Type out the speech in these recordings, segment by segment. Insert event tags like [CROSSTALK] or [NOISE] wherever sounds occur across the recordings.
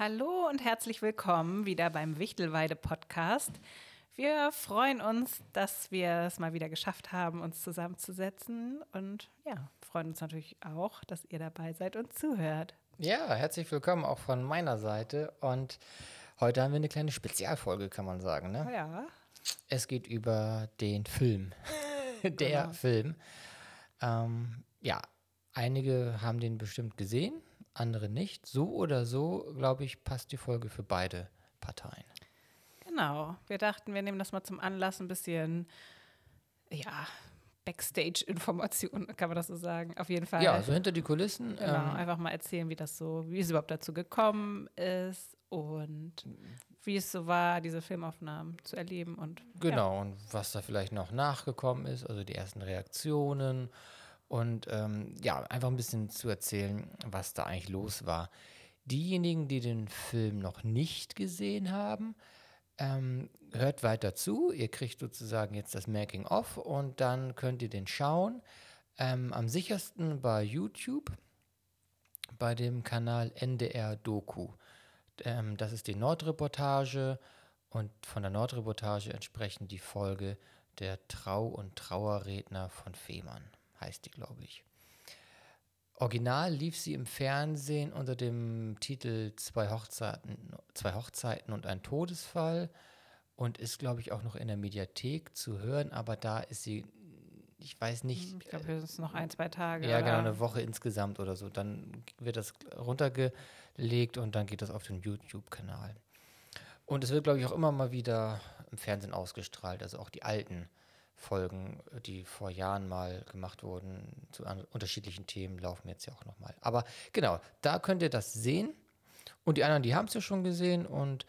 Hallo und herzlich willkommen wieder beim Wichtelweide Podcast. Wir freuen uns, dass wir es mal wieder geschafft haben, uns zusammenzusetzen und ja, freuen uns natürlich auch, dass ihr dabei seid und zuhört. Ja, herzlich willkommen auch von meiner Seite und heute haben wir eine kleine Spezialfolge, kann man sagen. Ne? Ja. Es geht über den Film. [LAUGHS] Der Genau. Film. Ähm, ja, einige haben den bestimmt gesehen, andere nicht. So oder so, glaube ich, passt die Folge für beide Parteien. Genau. Wir dachten, wir nehmen das mal zum Anlass, ein bisschen, ja, Backstage-Informationen, kann man das so sagen. Auf jeden Fall. Ja, so hinter die Kulissen. Genau, Ähm, einfach mal erzählen, wie das so, wie es überhaupt dazu gekommen ist und wie es so war, diese Filmaufnahmen zu erleben und Genau, und was da vielleicht noch nachgekommen ist, also die ersten Reaktionen und ähm, ja, einfach ein bisschen zu erzählen, was da eigentlich los war. Diejenigen, die den Film noch nicht gesehen haben, ähm, hört weiter zu. Ihr kriegt sozusagen jetzt das Making-of und dann könnt ihr den schauen. Ähm, am sichersten bei YouTube bei dem Kanal NDR Doku. Ähm, das ist die Nordreportage und von der Nordreportage entsprechend die Folge der Trau- und Trauerredner von Fehmarn, heißt die, glaube ich. Original lief sie im Fernsehen unter dem Titel Zwei Hochzeiten, Zwei Hochzeiten und ein Todesfall und ist, glaube ich, auch noch in der Mediathek zu hören, aber da ist sie, ich weiß nicht, ich glaube, wir sind noch ein, zwei Tage. ja, oder? genau, eine Woche insgesamt oder so. Dann wird das runtergelegt und dann geht das auf den YouTube-Kanal. Und es wird, glaube ich, auch immer mal wieder im Fernsehen ausgestrahlt. Also auch die alten Folgen, die vor Jahren mal gemacht wurden zu unterschiedlichen Themen, laufen jetzt ja auch nochmal. Aber genau, da könnt ihr das sehen. Und die anderen, die haben es ja schon gesehen. Und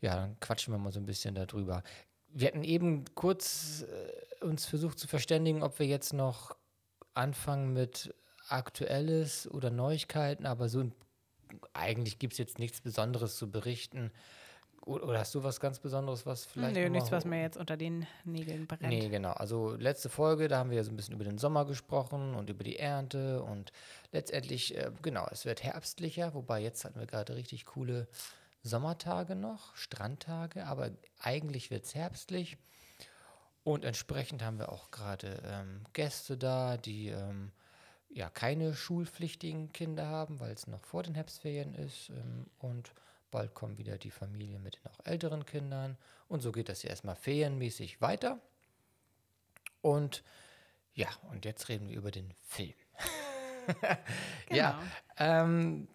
ja, dann quatschen wir mal so ein bisschen darüber. Wir hatten eben kurz äh, uns versucht zu verständigen, ob wir jetzt noch anfangen mit Aktuelles oder Neuigkeiten, aber so eigentlich gibt es jetzt nichts Besonderes zu berichten. Oder hast du was ganz Besonderes, was vielleicht. Noch nichts, was mir jetzt unter den Nägeln brennt. Nee, genau. Also letzte Folge, da haben wir ja so ein bisschen über den Sommer gesprochen und über die Ernte und letztendlich, äh, genau, es wird herbstlicher, wobei jetzt hatten wir gerade richtig coole Sommertage noch, Strandtage, aber eigentlich wird es herbstlich. Und entsprechend haben wir auch gerade ähm, Gäste da, die ähm, ja keine schulpflichtigen Kinder haben, weil es noch vor den Herbstferien ist. Ähm, und bald kommen wieder die Familien mit den auch älteren Kindern. Und so geht das ja erstmal ferienmäßig weiter. Und ja, und jetzt reden wir über den Film. [LAUGHS] Ja, ähm,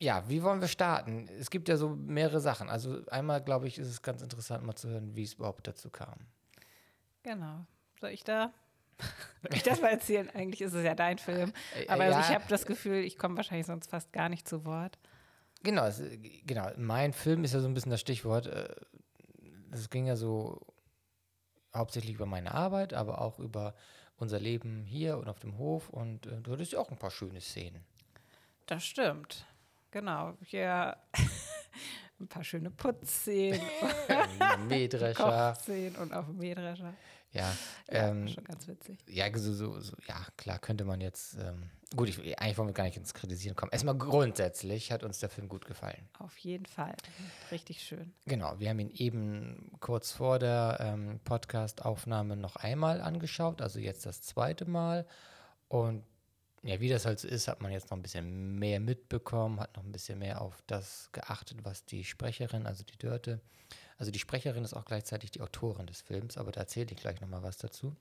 ja, wie wollen wir starten? Es gibt ja so mehrere Sachen. Also einmal, glaube ich, ist es ganz interessant, mal zu hören, wie es überhaupt dazu kam. Genau. Soll ich da? [LAUGHS] Soll ich das mal erzählen? Eigentlich ist es ja dein Film. Äh, Aber also ja. ich habe das Gefühl, ich komme wahrscheinlich sonst fast gar nicht zu Wort. Genau, es, genau. Mein Film ist ja so ein bisschen das Stichwort. äh, Es ging ja so hauptsächlich über meine Arbeit, aber auch über unser Leben hier und auf dem Hof. Und äh, du hattest ja auch ein paar schöne Szenen. Das stimmt. Genau. Hier [LAUGHS] ein paar schöne Putzszenen, [LAUGHS] Mähdrescher. Kochszenen und auf dem Mähdrescher. Ja, Ja, ähm, schon ganz witzig. ja, so, so, so, ja, klar könnte man jetzt. Ähm, gut, ich, eigentlich wollen wir gar nicht ins Kritisieren kommen. Erstmal grundsätzlich hat uns der Film gut gefallen. Auf jeden Fall. Richtig schön. Genau, wir haben ihn eben kurz vor der ähm, Podcast-Aufnahme noch einmal angeschaut, also jetzt das zweite Mal. Und ja, wie das halt so ist, hat man jetzt noch ein bisschen mehr mitbekommen, hat noch ein bisschen mehr auf das geachtet, was die Sprecherin, also die Dörte, also die Sprecherin ist auch gleichzeitig die Autorin des Films, aber da erzähle ich gleich nochmal was dazu.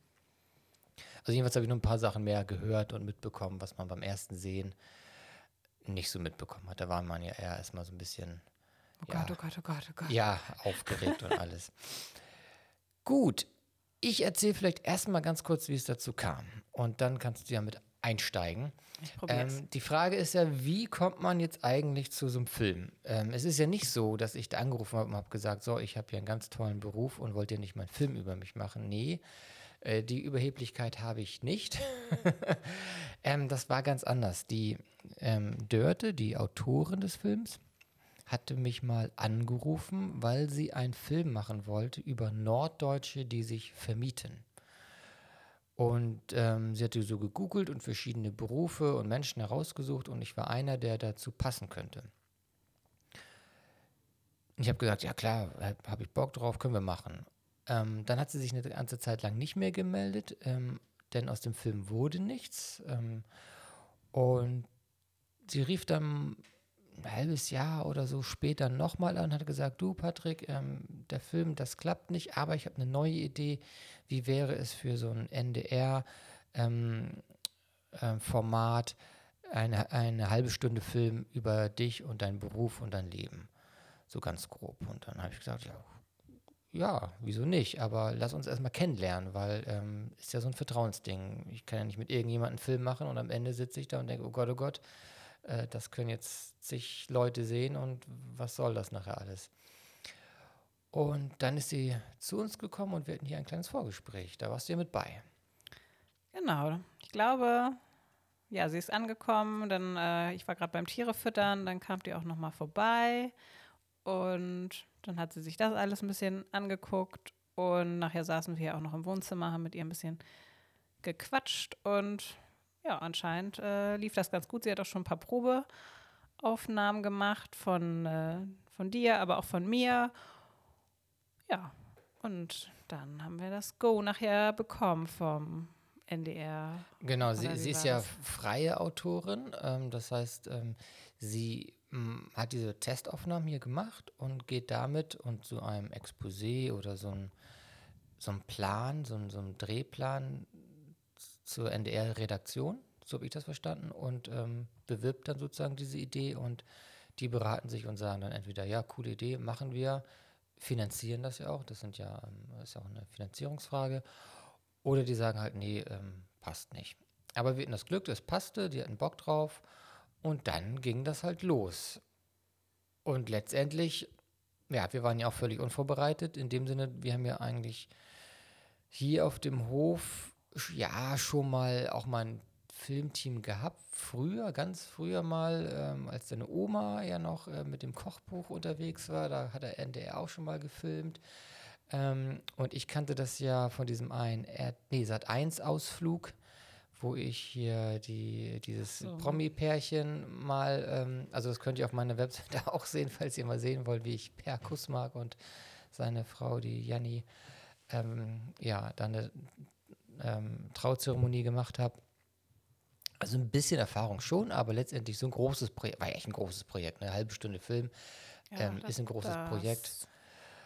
Also jedenfalls habe ich noch ein paar Sachen mehr gehört und mitbekommen, was man beim ersten Sehen nicht so mitbekommen hat. Da war man ja eher erstmal so ein bisschen Oh ja, Gott, oh Gott, oh Gott, oh Gott. ja, aufgeregt und alles. Gut, ich erzähle vielleicht erstmal ganz kurz, wie es dazu kam. Und dann kannst du ja mit einsteigen. Ähm, die Frage ist ja, wie kommt man jetzt eigentlich zu so einem Film? Ähm, es ist ja nicht so, dass ich da angerufen habe und habe gesagt, so, ich habe hier einen ganz tollen Beruf und wollt ihr nicht mal einen Film über mich machen? Nee, äh, die Überheblichkeit habe ich nicht. [LAUGHS] ähm, das war ganz anders. Die ähm, Dörte, die Autorin des Films, hatte mich mal angerufen, weil sie einen Film machen wollte über Norddeutsche, die sich vermieten. Und ähm, sie hatte so gegoogelt und verschiedene Berufe und Menschen herausgesucht und ich war einer, der dazu passen könnte. ich habe gesagt, ja klar, habe ich Bock drauf, können wir machen. Ähm, dann hat sie sich eine ganze Zeit lang nicht mehr gemeldet, ähm, denn aus dem Film wurde nichts. Ähm, und sie rief dann ein halbes Jahr oder so später nochmal an und hat gesagt, du Patrick, ähm, der Film, das klappt nicht, aber ich habe eine neue Idee. Wie wäre es für so ein NDR ähm, äh, eine, eine halbe Stunde Film über dich und deinen Beruf und dein Leben? So ganz grob. Und dann habe ich gesagt, ja, ja, wieso nicht? Aber lass uns erstmal kennenlernen, weil ähm, ist ja so ein Vertrauensding. Ich kann ja nicht mit irgendjemandem einen Film machen und am Ende sitze ich da und denke, oh Gott, oh Gott, äh, das können jetzt zig Leute sehen und was soll das nachher alles? Und dann ist sie zu uns gekommen und wir hatten hier ein kleines Vorgespräch. Da warst du ja mit bei. Genau. Ich glaube, ja, sie ist angekommen. Dann, äh, ich war gerade beim Tiere füttern. Dann kam die auch noch mal vorbei und dann hat sie sich das alles ein bisschen angeguckt und nachher saßen wir auch noch im Wohnzimmer, haben mit ihr ein bisschen gequatscht und ja, anscheinend äh, lief das ganz gut. Sie hat auch schon ein paar Probeaufnahmen gemacht von, äh, von dir, aber auch von mir. Ja, und dann haben wir das Go nachher bekommen vom NDR. Genau, sie, sie ist ja freie Autorin. Ähm, das heißt, ähm, sie hat diese Testaufnahmen hier gemacht und geht damit und zu einem Exposé oder so ein, so ein Plan, so ein, so ein Drehplan zur NDR-Redaktion, so habe ich das verstanden, und ähm, bewirbt dann sozusagen diese Idee und die beraten sich und sagen dann entweder, ja, coole Idee, machen wir, finanzieren das ja auch, das sind ja, ähm, ist ja auch eine Finanzierungsfrage, oder die sagen halt, nee, ähm, passt nicht. Aber wir hatten das Glück, es passte, die hatten Bock drauf und dann ging das halt los. Und letztendlich, ja, wir waren ja auch völlig unvorbereitet. In dem Sinne, wir haben ja eigentlich hier auf dem Hof ja schon mal auch mal ein Filmteam gehabt. Früher, ganz früher mal, ähm, als deine Oma ja noch äh, mit dem Kochbuch unterwegs war, da hat der NDR auch schon mal gefilmt. Ähm, und ich kannte das ja von diesem einen, nee, Sat 1 Ausflug wo ich hier die, dieses so. Promi-Pärchen mal, ähm, also das könnt ihr auf meiner Webseite [LAUGHS] auch sehen, falls ihr mal sehen wollt, wie ich Per Kussmark und seine Frau, die Janni, ähm, ja, dann eine ähm, Trauzeremonie gemacht habe. Also ein bisschen Erfahrung schon, aber letztendlich so ein großes Projekt, war echt ein großes Projekt, eine halbe Stunde Film, ja, ähm, ist ein großes Projekt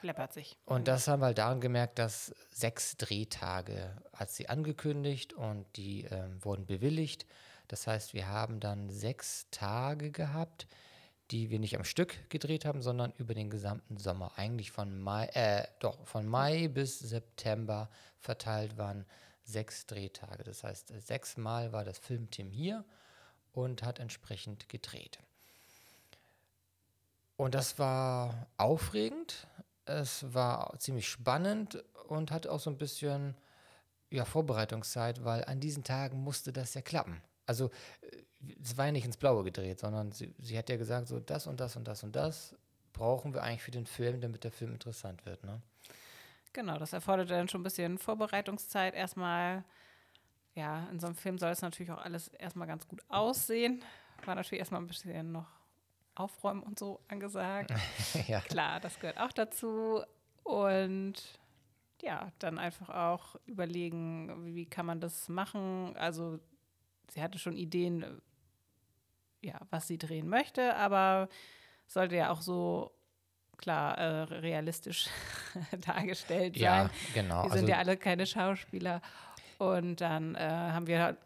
läppert sich. Und das haben wir halt daran gemerkt, dass sechs Drehtage hat sie angekündigt und die ähm, wurden bewilligt. Das heißt, wir haben dann sechs Tage gehabt, die wir nicht am Stück gedreht haben, sondern über den gesamten Sommer. Eigentlich von Mai, äh, doch, von Mai bis September verteilt waren sechs Drehtage. Das heißt, sechsmal war das Filmteam hier und hat entsprechend gedreht. Und das war aufregend, es war ziemlich spannend und hatte auch so ein bisschen ja, Vorbereitungszeit, weil an diesen Tagen musste das ja klappen. Also äh, es war ja nicht ins Blaue gedreht, sondern sie, sie hat ja gesagt, so das und das und das und das brauchen wir eigentlich für den Film, damit der Film interessant wird. Ne? Genau, das erfordert dann schon ein bisschen Vorbereitungszeit. Erstmal, ja, in so einem Film soll es natürlich auch alles erstmal ganz gut aussehen. War natürlich erstmal ein bisschen noch Aufräumen und so angesagt. [LAUGHS] ja. Klar, das gehört auch dazu. Und ja, dann einfach auch überlegen, wie kann man das machen. Also sie hatte schon Ideen, ja, was sie drehen möchte, aber sollte ja auch so klar äh, realistisch [LAUGHS] dargestellt sein. Ja, genau. Wir sind also, ja alle keine Schauspieler. Und dann äh, haben wir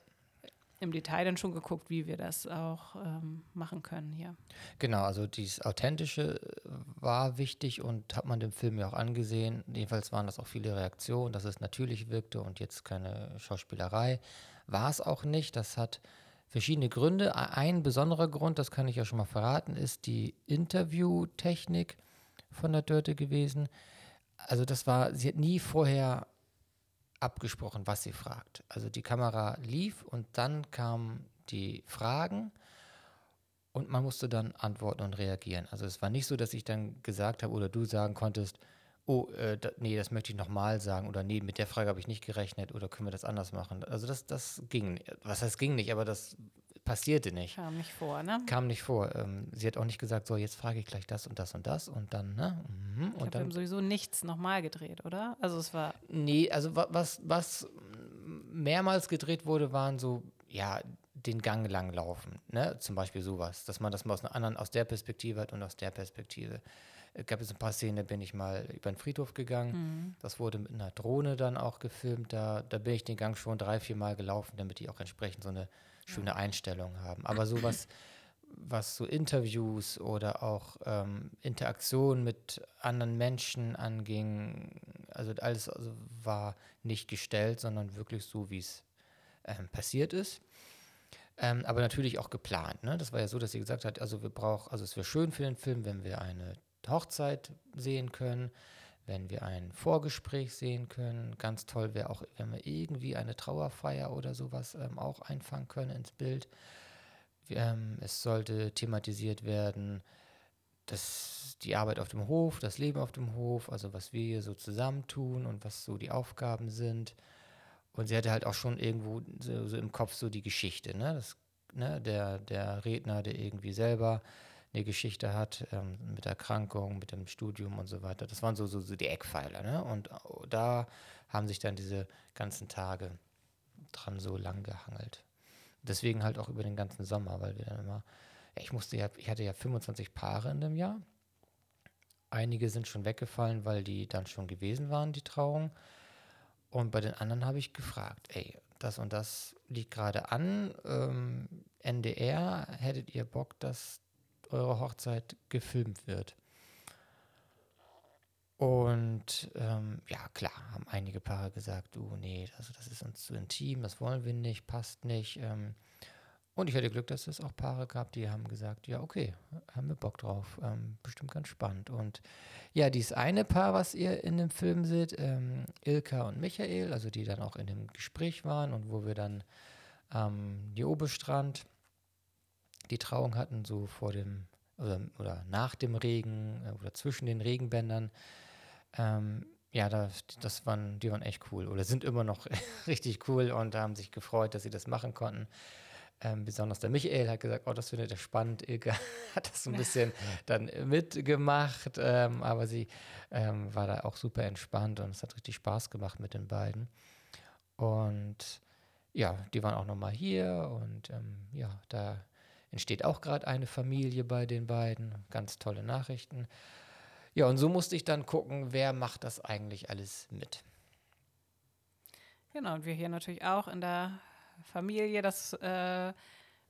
im Detail dann schon geguckt, wie wir das auch ähm, machen können hier. Genau, also dieses Authentische äh, war wichtig und hat man dem Film ja auch angesehen. Jedenfalls waren das auch viele Reaktionen, dass es natürlich wirkte und jetzt keine Schauspielerei. War es auch nicht. Das hat verschiedene Gründe. Ein besonderer Grund, das kann ich ja schon mal verraten, ist die Interviewtechnik von der Dörte gewesen. Also das war, sie hat nie vorher abgesprochen, was sie fragt. Also die Kamera lief und dann kamen die Fragen und man musste dann antworten und reagieren. Also es war nicht so, dass ich dann gesagt habe oder du sagen konntest, oh, äh, da, nee, das möchte ich nochmal sagen oder nee, mit der Frage habe ich nicht gerechnet oder können wir das anders machen. Also das, das ging, was heißt ging nicht, aber das passierte nicht. Kam nicht vor, ne? Kam nicht vor. Ähm, sie hat auch nicht gesagt, so, jetzt frage ich gleich das und das und das und dann, ne? Mhm. Ich Und glaub, wir haben sowieso nichts nochmal gedreht, oder? Also es war, Nee, also wa- was, was mehrmals gedreht wurde, waren so, ja, den Gang lang laufen. Ne? Zum Beispiel sowas, dass man das mal aus einer anderen, aus der Perspektive hat und aus der Perspektive. Es gab jetzt ein paar Szenen, da bin ich mal über den Friedhof gegangen. Das wurde mit einer Drohne dann auch gefilmt. Da, da bin ich den Gang schon drei, vier Mal gelaufen, damit die auch entsprechend so eine schöne Einstellung haben. Aber sowas, was so Interviews oder auch ähm, Interaktion mit anderen Menschen anging, also alles also war nicht gestellt, sondern wirklich so, wie es ähm, passiert ist. Ähm, aber natürlich auch geplant. Ne? Das war ja so, dass sie gesagt hat, also wir brauchen, also es wäre schön für den Film, wenn wir eine Hochzeit sehen können, wenn wir ein Vorgespräch sehen können. Ganz toll wäre auch, wenn wir irgendwie eine Trauerfeier oder sowas ähm, auch einfangen können ins Bild. Ähm, es sollte thematisiert werden, dass die Arbeit auf dem Hof, das Leben auf dem Hof, also was wir hier so zusammentun und was so die Aufgaben sind. Und sie hatte halt auch schon irgendwo so, so im Kopf so die Geschichte, ne? Das, ne? Der, der Redner, der irgendwie selber eine Geschichte hat ähm, mit Erkrankung, mit dem Studium und so weiter. Das waren so, so, so die Eckpfeiler, ne? Und da haben sich dann diese ganzen Tage dran so lang gehangelt. Deswegen halt auch über den ganzen Sommer, weil wir dann immer, ich musste ja, ich hatte ja 25 Paare in dem Jahr. Einige sind schon weggefallen, weil die dann schon gewesen waren, die Trauung. Und bei den anderen habe ich gefragt, ey, das und das liegt gerade an. Ähm, NDR, hättet ihr Bock, dass eure Hochzeit gefilmt wird? Und ähm, ja, klar, haben einige Paare gesagt, du, nee, also das ist uns zu intim, das wollen wir nicht, passt nicht. Ähm, und ich hatte Glück, dass es auch Paare gab, die haben gesagt, ja, okay, haben wir Bock drauf, ähm, bestimmt ganz spannend. Und ja, dieses eine Paar, was ihr in dem Film seht, ähm, Ilka und Michael, also die dann auch in dem Gespräch waren und wo wir dann am Niobe-Strand die Trauung hatten, so vor dem oder, oder nach dem Regen äh, oder zwischen den Regenbändern. Ähm, ja, das, das waren, die waren echt cool oder sind immer noch [LAUGHS] richtig cool und haben sich gefreut, dass sie das machen konnten. Ähm, besonders der Michael hat gesagt, oh, das findet er spannend. Ilka [LAUGHS] hat das so ein bisschen [LAUGHS] dann mitgemacht, ähm, aber sie ähm, war da auch super entspannt und es hat richtig Spaß gemacht mit den beiden. Und ja, die waren auch nochmal hier und ähm, ja, da entsteht auch gerade eine Familie bei den beiden. Ganz tolle Nachrichten. Ja, und so musste ich dann gucken, wer macht das eigentlich alles mit. genau, und wir hier natürlich auch in der Familie, das, äh,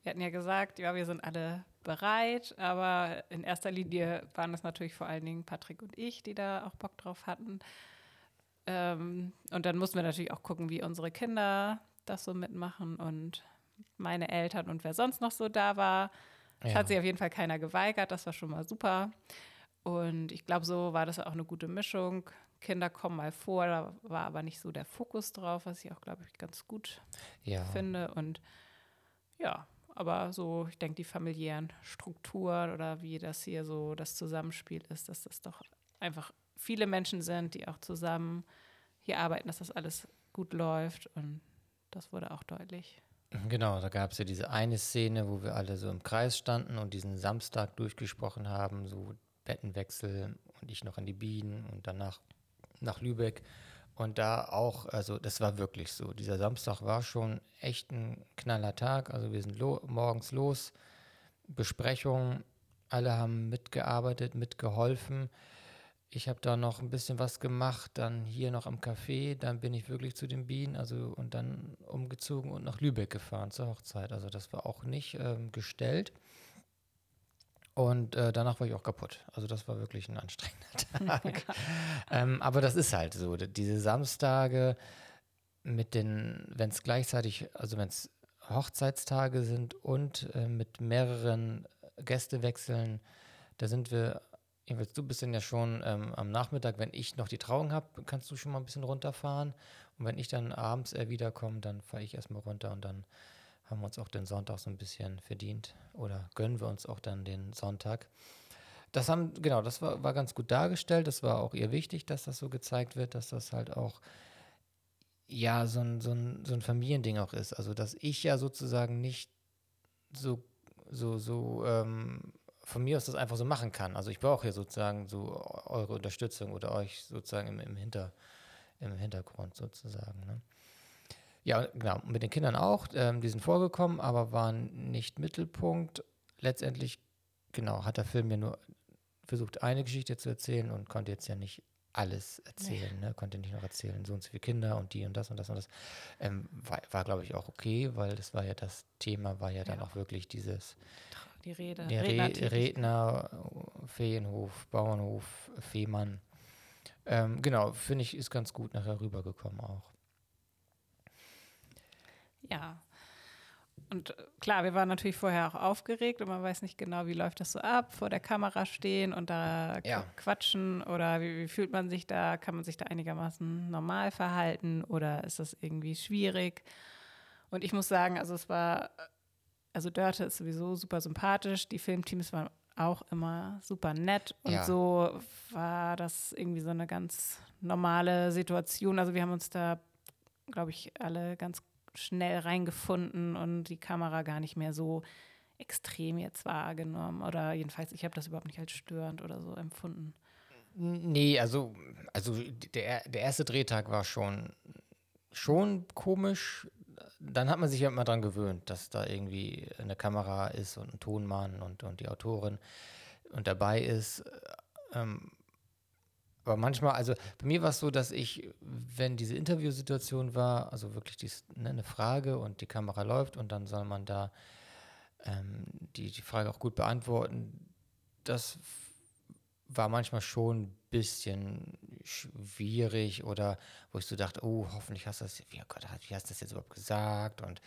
wir hatten ja gesagt, ja, wir sind alle bereit, aber in erster Linie waren es natürlich vor allen Dingen Patrick und ich, die da auch Bock drauf hatten. Ähm, und dann mussten wir natürlich auch gucken, wie unsere Kinder das so mitmachen und meine Eltern und wer sonst noch so da war. Ja. hat sich auf jeden Fall keiner geweigert, das war schon mal super. Und ich glaube, so war das auch eine gute Mischung. Kinder kommen mal vor, da war aber nicht so der Fokus drauf, was ich auch, glaube ich, ganz gut Ja, finde. Und ja, aber so, ich denke, die familiären Strukturen oder wie das hier so das Zusammenspiel ist, dass das doch einfach viele Menschen sind, die auch zusammen hier arbeiten, dass das alles gut läuft. Und das wurde auch deutlich. Genau. Da gab es ja diese eine Szene, wo wir alle so im Kreis standen und diesen Samstag durchgesprochen haben, so Bettenwechsel und ich noch an die Bienen und danach nach Lübeck. Und da auch, also das war wirklich so. Dieser Samstag war schon echt ein knaller Tag. Also wir sind lo morgens los, Besprechung, alle haben mitgearbeitet, mitgeholfen. Ich habe da noch ein bisschen was gemacht, dann hier noch am Café, dann bin ich wirklich zu den Bienen, also und dann umgezogen und nach Lübeck gefahren zur Hochzeit. Also das war auch nicht ähm, gestellt. Und äh, danach war ich auch kaputt. Also das war wirklich ein anstrengender [LAUGHS] Tag. [LAUGHS] ähm, aber das ist halt so. Diese Samstage mit den, wenn es gleichzeitig, also wenn es Hochzeitstage sind und äh, mit mehreren Gästewechseln, da sind wir, jedenfalls du bist dann ja schon ähm, am Nachmittag, wenn ich noch die Trauung habe, kannst du schon mal ein bisschen runterfahren. Und wenn ich dann abends äh, wiederkomme, dann fahre ich erstmal runter und dann haben wir uns auch den Sonntag so ein bisschen verdient oder gönnen wir uns auch dann den Sonntag. Das haben, genau, das war, war ganz gut dargestellt. Das war auch ihr wichtig, dass das so gezeigt wird, dass das halt auch ja so ein, so ein, so ein Familiending auch ist. Also, dass ich ja sozusagen nicht so, so, so ähm, von mir aus das einfach so machen kann. Also ich brauche ja sozusagen so eure Unterstützung oder euch sozusagen im, im, Hinter, im Hintergrund sozusagen. Ne? Ja, genau, mit den Kindern auch. Ähm, die sind vorgekommen, aber waren nicht Mittelpunkt. Letztendlich, genau, hat der Film mir nur versucht, eine Geschichte zu erzählen und konnte jetzt ja nicht alles erzählen, nee. ne? konnte nicht noch erzählen, so und so viele Kinder und die und das und das und das. Ähm, war, war glaube ich, auch okay, weil das war ja das Thema, war ja, ja. dann auch wirklich dieses die Rede, der Redner, Redner Feenhof, Bauernhof, Fehmarn. Ähm, genau, finde ich, ist ganz gut nachher rübergekommen auch. Ja, und äh, klar, wir waren natürlich vorher auch aufgeregt und man weiß nicht genau, wie läuft das so ab, vor der Kamera stehen und da ja. quatschen oder wie, wie, fühlt man sich da? Kann man sich da einigermaßen normal verhalten oder ist das irgendwie schwierig? Und ich muss sagen, also es war, also Dörte ist sowieso super sympathisch, die Filmteams waren auch immer super nett und ja. so war das irgendwie so eine ganz normale Situation. Also wir haben uns da, glaube ich, alle ganz schnell reingefunden und die Kamera gar nicht mehr so extrem jetzt wahrgenommen. Oder jedenfalls, ich habe das überhaupt nicht als störend oder so empfunden. Nee, also, also der, der erste Drehtag war schon, schon komisch. Dann hat man sich ja immer dran gewöhnt, dass da irgendwie eine Kamera ist und ein Tonmann und, und die Autorin und dabei ist. Ähm, aber manchmal, also bei mir war es so, dass ich, wenn diese Interviewsituation war, also wirklich dies, ne, eine Frage und die Kamera läuft und dann soll man da ähm, die, die Frage auch gut beantworten, das war manchmal schon ein bisschen schwierig oder wo ich so dachte, oh, hoffentlich hast du das, wie, oh Gott, wie hast du das jetzt überhaupt gesagt und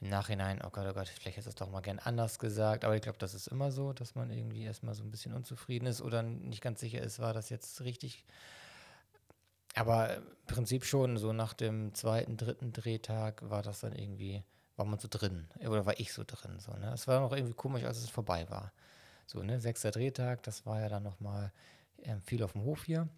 im Nachhinein, oh Gott, oh Gott, vielleicht hättest du es doch mal gern anders gesagt. Aber ich glaube, das ist immer so, dass man irgendwie erstmal so ein bisschen unzufrieden ist oder nicht ganz sicher ist, war das jetzt richtig. Aber im Prinzip schon, so nach dem zweiten, dritten Drehtag war das dann irgendwie, war man so drin. Oder war ich so drin. So, ne? Es war noch irgendwie komisch, als es vorbei war. So, ne, sechster Drehtag, das war ja dann nochmal ähm, viel auf dem Hof hier.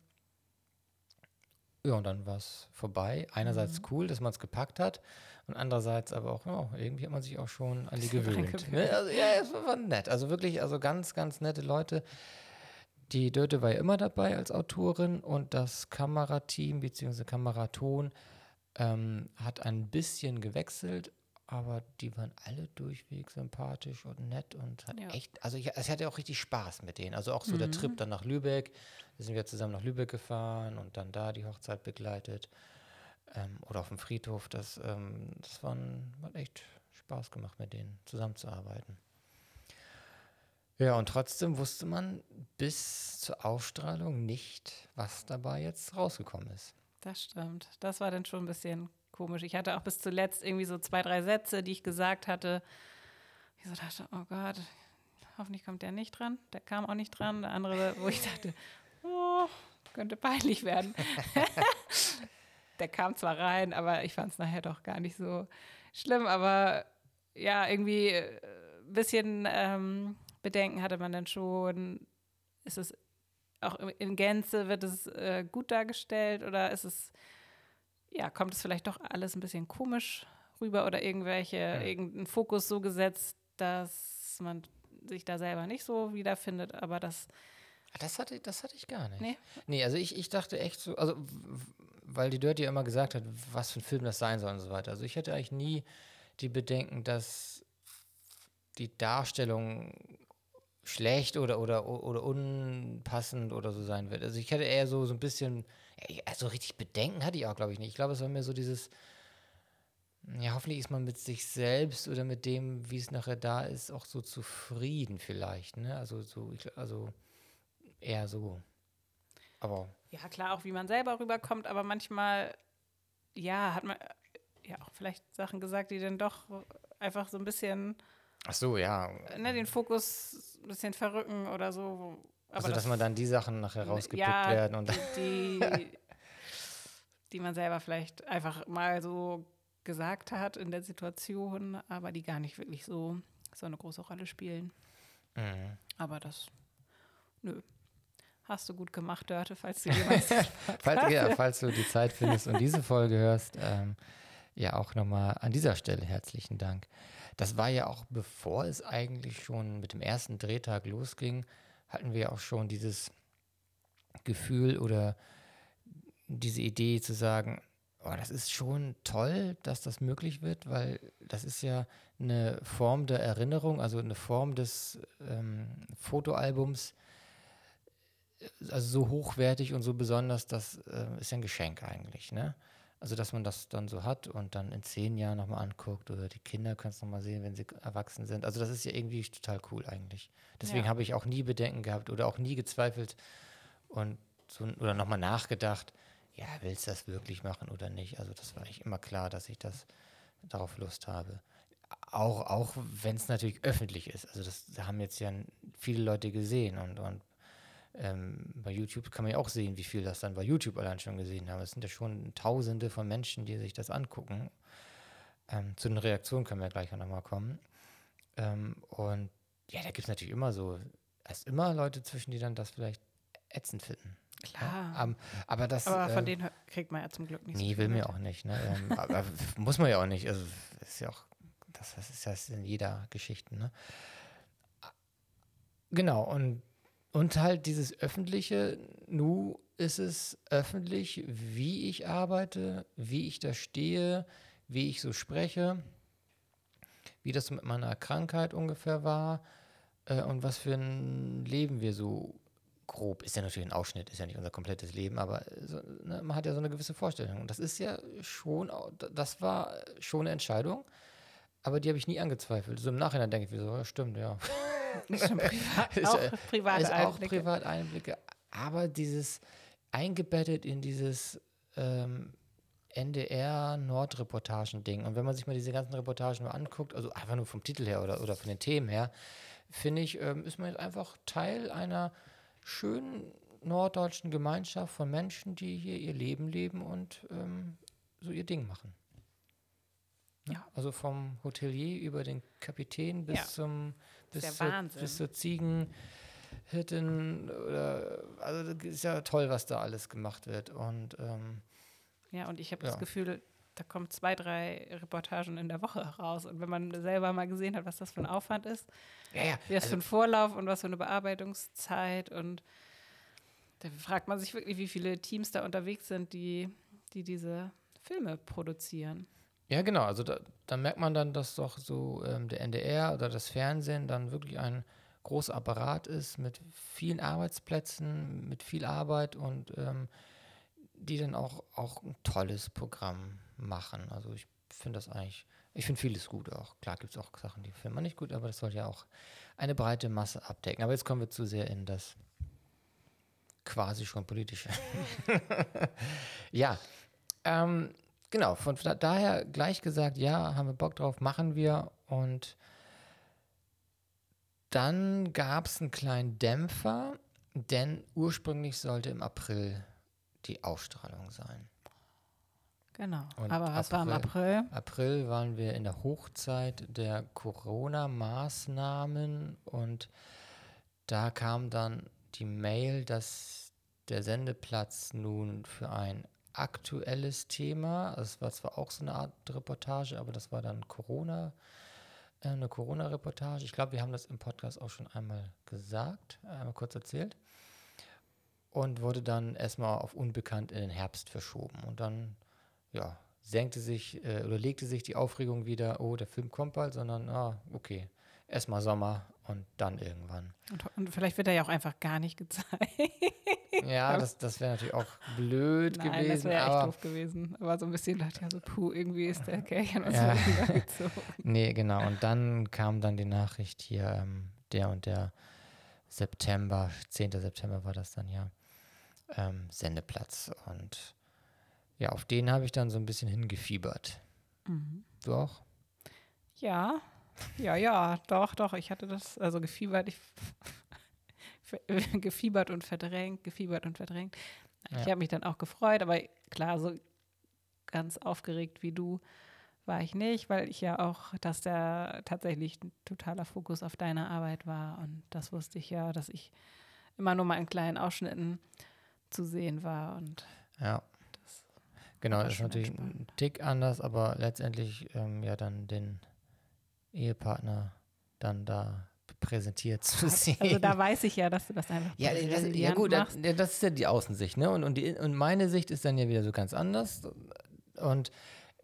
Ja, und dann war es vorbei. Einerseits mhm. cool, dass man es gepackt hat und andererseits aber auch, oh, irgendwie hat man sich auch schon an die gewöhnt. Ne? Also, ja, es war nett. Also wirklich, also ganz, ganz nette Leute. Die Dörte war ja immer dabei als Autorin und das Kamerateam bzw. Kameraton ähm, hat ein bisschen gewechselt, aber die waren alle durchweg sympathisch und nett und hat ja. echt, also ich, es hatte auch richtig Spaß mit denen. Also auch so mhm. der Trip dann nach Lübeck, da sind wir zusammen nach Lübeck gefahren und dann da die Hochzeit begleitet ähm, oder auf dem Friedhof. Das, ähm, das war hat echt Spaß gemacht, mit denen zusammenzuarbeiten. Ja, und trotzdem wusste man bis zur Ausstrahlung nicht, was dabei jetzt rausgekommen ist. Das stimmt. Das war dann schon ein bisschen komisch. Ich hatte auch bis zuletzt irgendwie so zwei, drei Sätze, die ich gesagt hatte. Ich so dachte, oh Gott, hoffentlich kommt der nicht dran. Der kam auch nicht dran. Der andere, wo ich dachte, oh, könnte peinlich werden. [LAUGHS] der kam zwar rein, aber ich fand es nachher doch gar nicht so schlimm. Aber ja, irgendwie ein äh, bisschen ähm, Bedenken hatte man dann schon. Ist es auch in Gänze, wird es äh, gut dargestellt oder ist es, ja, kommt es vielleicht doch alles ein bisschen komisch rüber oder irgendwelche, ja. irgendein Fokus so gesetzt, dass man sich da selber nicht so wiederfindet, aber das. Das hatte, das hatte ich gar nicht. Nee, nee also ich, ich dachte echt so, also weil die Dirty ja immer gesagt hat, was für ein Film das sein soll und so weiter. Also ich hätte eigentlich nie die Bedenken, dass die Darstellung schlecht oder, oder, oder unpassend oder so sein wird. Also ich hätte eher so, so ein bisschen, also richtig Bedenken hatte ich auch, glaube ich, nicht. Ich glaube, es war mir so dieses, ja, hoffentlich ist man mit sich selbst oder mit dem, wie es nachher da ist, auch so zufrieden vielleicht. Ne? Also so, ich, also eher so. Aber ja, klar, auch wie man selber rüberkommt, aber manchmal, ja, hat man ja auch vielleicht Sachen gesagt, die dann doch einfach so ein bisschen. Ach so, ja. Ne, den Fokus ein bisschen verrücken oder so. Aber also, das, dass man dann die Sachen nachher rausgepickt ja, werden und die, die, [LAUGHS] die man selber vielleicht einfach mal so gesagt hat in der Situation, aber die gar nicht wirklich so, so eine große Rolle spielen. Mhm. Aber das, nö, Hast du gut gemacht, Dörte, falls du jemals [LAUGHS] falls, ja, falls du die Zeit findest und diese Folge hörst, ähm, ja auch nochmal an dieser Stelle herzlichen Dank. das war ja auch, bevor es eigentlich schon mit dem ersten Drehtag losging, hatten wir auch schon dieses Gefühl oder diese Idee zu sagen, oh, das ist schon toll, dass das möglich wird, weil das ist ja eine Form der Erinnerung, also eine Form des ähm, Fotoalbums, also so hochwertig und so besonders, das äh, ist ja ein Geschenk eigentlich, ne? Also, dass man das dann so hat und dann in zehn Jahren nochmal anguckt oder die Kinder können es nochmal sehen, wenn sie erwachsen sind. Also, das ist ja irgendwie total cool eigentlich. Deswegen Ja. habe ich auch nie Bedenken gehabt oder auch nie gezweifelt und so, oder nochmal nachgedacht, ja, willst du das wirklich machen oder nicht? Also, das war eigentlich immer klar, dass ich das darauf Lust habe. Auch, auch wenn es natürlich öffentlich ist. Also, das haben jetzt ja viele Leute gesehen und, und ähm, bei YouTube kann man ja auch sehen, wie viel das dann bei YouTube allein schon gesehen haben. Es sind ja schon Tausende von Menschen, die sich das angucken. Ähm, zu den Reaktionen können wir gleich nochmal kommen. Ähm, und ja, da gibt es natürlich immer so, es ist immer Leute zwischen, die dann das vielleicht ätzend finden. Klar. Ja, ähm, aber das. Aber von ähm, denen kriegt man ja zum Glück nicht so Nee, viel will mir auch nicht. Ne? Ähm, [LAUGHS] aber muss man ja auch nicht. Also ist ja auch, das, das ist ja in jeder Geschichte. Ne? Genau, und, und halt dieses Öffentliche, nu ist es öffentlich, wie ich arbeite, wie ich da stehe, wie ich so spreche, wie das mit meiner Krankheit ungefähr war äh, und was für ein Leben wir so grob, ist ja natürlich ein Ausschnitt, ist ja nicht unser komplettes Leben, aber so, ne, man hat ja so eine gewisse Vorstellung. Und das ist ja schon, das war schon eine Entscheidung, aber die habe ich nie angezweifelt. So im Nachhinein denke ich mir so, ja, stimmt, ja. [LAUGHS] Ist schon privat, [LAUGHS] Ist, auch äh, private ist auch Einblicke. Privateinblicke, aber dieses eingebettet in dieses ähm, NDR-Nordreportagen-Ding. Und wenn man sich mal diese ganzen Reportagen mal anguckt, also einfach nur vom Titel her oder, oder von den Themen her, finde ich, ähm, ist man jetzt einfach Teil einer schönen norddeutschen Gemeinschaft von Menschen, die hier ihr Leben leben und ähm, so ihr Ding machen. Ja. Also vom Hotelier über den Kapitän bis Ja. zum bis, zur, bis zur Ziegenhirtin oder also das ist ja toll, was da alles gemacht wird. Und ähm, Ja, und ich habe Ja. das Gefühl, da kommen zwei, drei Reportagen in der Woche raus. Und wenn man selber mal gesehen hat, was das für ein Aufwand ist, ja, ja, wie das also, für ein Vorlauf und was für eine Bearbeitungszeit und da fragt man sich wirklich, wie viele Teams da unterwegs sind, die, die diese Filme produzieren. Ja genau, also da, da merkt man dann, dass doch so ähm, der NDR oder das Fernsehen dann wirklich ein großer Apparat ist mit vielen Arbeitsplätzen, mit viel Arbeit und ähm, die dann auch, auch ein tolles Programm machen. Also ich finde das eigentlich, ich finde vieles gut auch. Klar gibt es auch Sachen, die findet man nicht gut, aber das soll ja auch eine breite Masse abdecken. Aber jetzt kommen wir zu sehr in das quasi schon politische. [LAUGHS] ja, ähm, genau, von da, daher gleich gesagt, ja, haben wir Bock drauf, machen wir und dann gab es einen kleinen Dämpfer, denn ursprünglich sollte im April die Ausstrahlung sein. Genau. Und Aber was war im April- April? April waren wir in der Hochzeit der Corona-Maßnahmen und da kam dann die Mail, dass der Sendeplatz nun für ein aktuelles Thema, also es war zwar auch so eine Art Reportage, aber das war dann Corona, äh, eine Corona-Reportage. Ich glaube, wir haben das im Podcast auch schon einmal gesagt, einmal kurz erzählt. Und wurde dann erstmal auf unbekannt in den Herbst verschoben. Und dann ja, senkte sich äh, oder legte sich die Aufregung wieder, oh, der Film kommt bald, sondern, ah, okay, erstmal Sommer und dann irgendwann. Und, und vielleicht wird er ja auch einfach gar nicht gezeigt. Ja, das, das wäre natürlich auch blöd Nein, das gewesen, wäre echt aber doof gewesen. Aber so ein bisschen dachte ich, ja so, puh, irgendwie ist der Kerl uns Ja. übergezogen. [LAUGHS] nee, genau. Und dann kam dann die Nachricht hier, ähm, der und der September, 10. September war das dann ja, ähm, Sendeplatz. Und ja, auf den habe ich dann so ein bisschen hingefiebert. Mhm. Du auch? Ja, ja, ja, doch, doch. Ich hatte das, also gefiebert, ich [LAUGHS] gefiebert und verdrängt, gefiebert und verdrängt. Ich Ja. habe mich dann auch gefreut, aber klar, so ganz aufgeregt wie du war ich nicht, weil ich ja auch, dass der tatsächlich ein totaler Fokus auf deine Arbeit war und das wusste ich ja, dass ich immer nur mal in kleinen Ausschnitten zu sehen war und Ja. das Genau, das ist natürlich ein entspannt. Tick anders, aber letztendlich ähm, ja dann den Ehepartner dann da präsentiert zu sehen. Also da weiß ich ja, dass du das einfach ja, das, ja gut, das, das, ist ja die Außensicht, ne? Und, und, die, und meine Sicht ist dann ja wieder so ganz anders. Und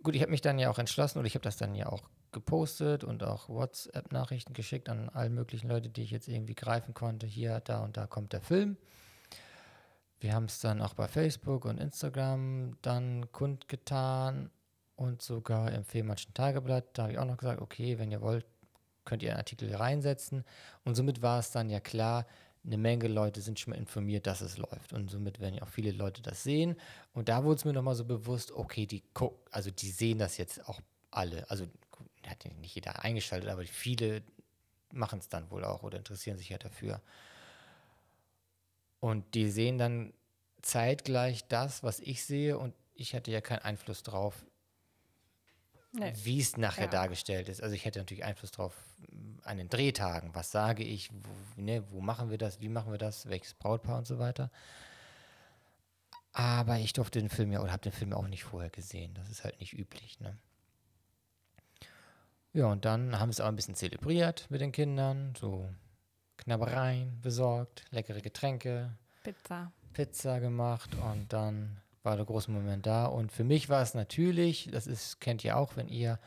gut, ich habe mich dann ja auch entschlossen und ich habe das dann ja auch gepostet und auch WhatsApp-Nachrichten geschickt an alle möglichen Leute, die ich jetzt irgendwie greifen konnte. Hier, da und da kommt der Film. Wir haben es dann auch bei Facebook und Instagram dann kundgetan und sogar im Fehmarnschen Tageblatt. Da habe ich auch noch gesagt, okay, wenn ihr wollt, könnt ihr einen Artikel reinsetzen. Und somit war es dann ja klar, eine Menge Leute sind schon mal informiert, dass es läuft. Und somit werden ja auch viele Leute das sehen. Und da wurde es mir nochmal so bewusst, okay, die also die sehen das jetzt auch alle. Also hat nicht jeder eingeschaltet, aber viele machen es dann wohl auch oder interessieren sich ja dafür. Und die sehen dann zeitgleich das, was ich sehe, und ich hatte ja keinen Einfluss drauf, nee. wie es nachher ja. dargestellt ist. Also ich hätte natürlich Einfluss drauf an den Drehtagen. Was sage ich? Wo, ne, wo machen wir das? Wie machen wir das? Welches Brautpaar und so weiter. Aber ich durfte den Film ja oder habe den Film ja auch nicht vorher gesehen. Das ist halt nicht üblich. Ne? Ja, und dann haben wir es auch ein bisschen zelebriert mit den Kindern. So Knabbereien besorgt, leckere Getränke. Pizza. Pizza gemacht und dann war der große Moment da. Und für mich war es natürlich, das ist, kennt ihr auch, wenn ihr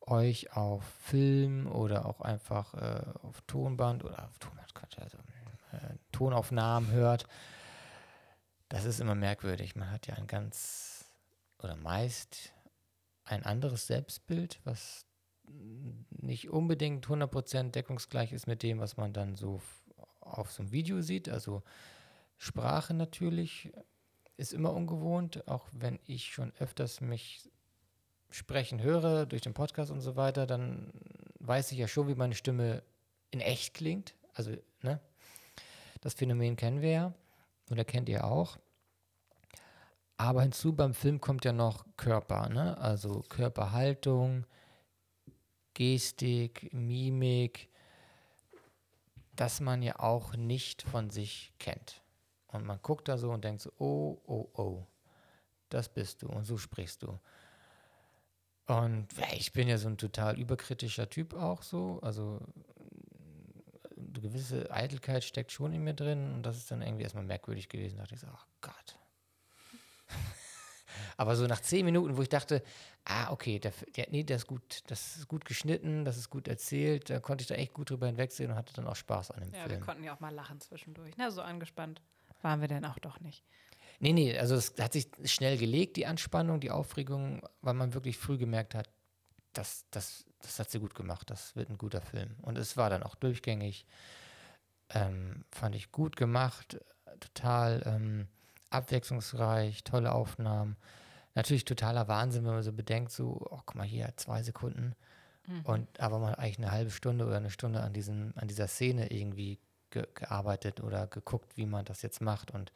euch auf Film oder auch einfach äh, auf Tonband oder auf Tonband, also, äh, Tonaufnahmen hört, das ist immer merkwürdig. Man hat ja ein ganz oder meist ein anderes Selbstbild, was nicht unbedingt 100% deckungsgleich ist mit dem, was man dann so auf so einem Video sieht. Also Sprache natürlich ist immer ungewohnt, auch wenn ich schon öfters mich sprechen höre durch den Podcast und so weiter, dann weiß ich ja schon, wie meine Stimme in echt klingt. Also, ne? Das Phänomen kennen wir ja oder kennt ihr auch. Aber hinzu beim Film kommt ja noch Körper, ne? Also Körperhaltung, Gestik, Mimik, das man ja auch nicht von sich kennt. Und man guckt da so und denkt so, oh, oh, oh, das bist du und so sprichst du. Und ich bin ja so ein total überkritischer Typ auch so. Also eine gewisse Eitelkeit steckt schon in mir drin und das ist dann irgendwie erstmal merkwürdig gewesen. Da dachte ich so, oh Gott. [LAUGHS] Aber so nach zehn Minuten, wo ich dachte, ah, okay, der, der, nee, der ist gut, das ist gut geschnitten, das ist gut erzählt, da konnte ich da echt gut drüber hinwegsehen und hatte dann auch Spaß an dem ja, Film. Ja, wir konnten ja auch mal lachen zwischendurch. Na, so angespannt waren wir denn auch doch nicht. Nee, nee, also es hat sich schnell gelegt, die Anspannung, die Aufregung, weil man wirklich früh gemerkt hat, das, das, das hat sie gut gemacht, das wird ein guter Film. Und es war dann auch durchgängig, ähm, fand ich gut gemacht, total ähm, abwechslungsreich, tolle Aufnahmen. Natürlich totaler Wahnsinn, wenn man so bedenkt, so, oh, guck mal hier, zwei Sekunden. Mhm. Und aber man eigentlich eine halbe Stunde oder eine Stunde an, diesen, an dieser Szene irgendwie ge gearbeitet oder geguckt, wie man das jetzt macht. Und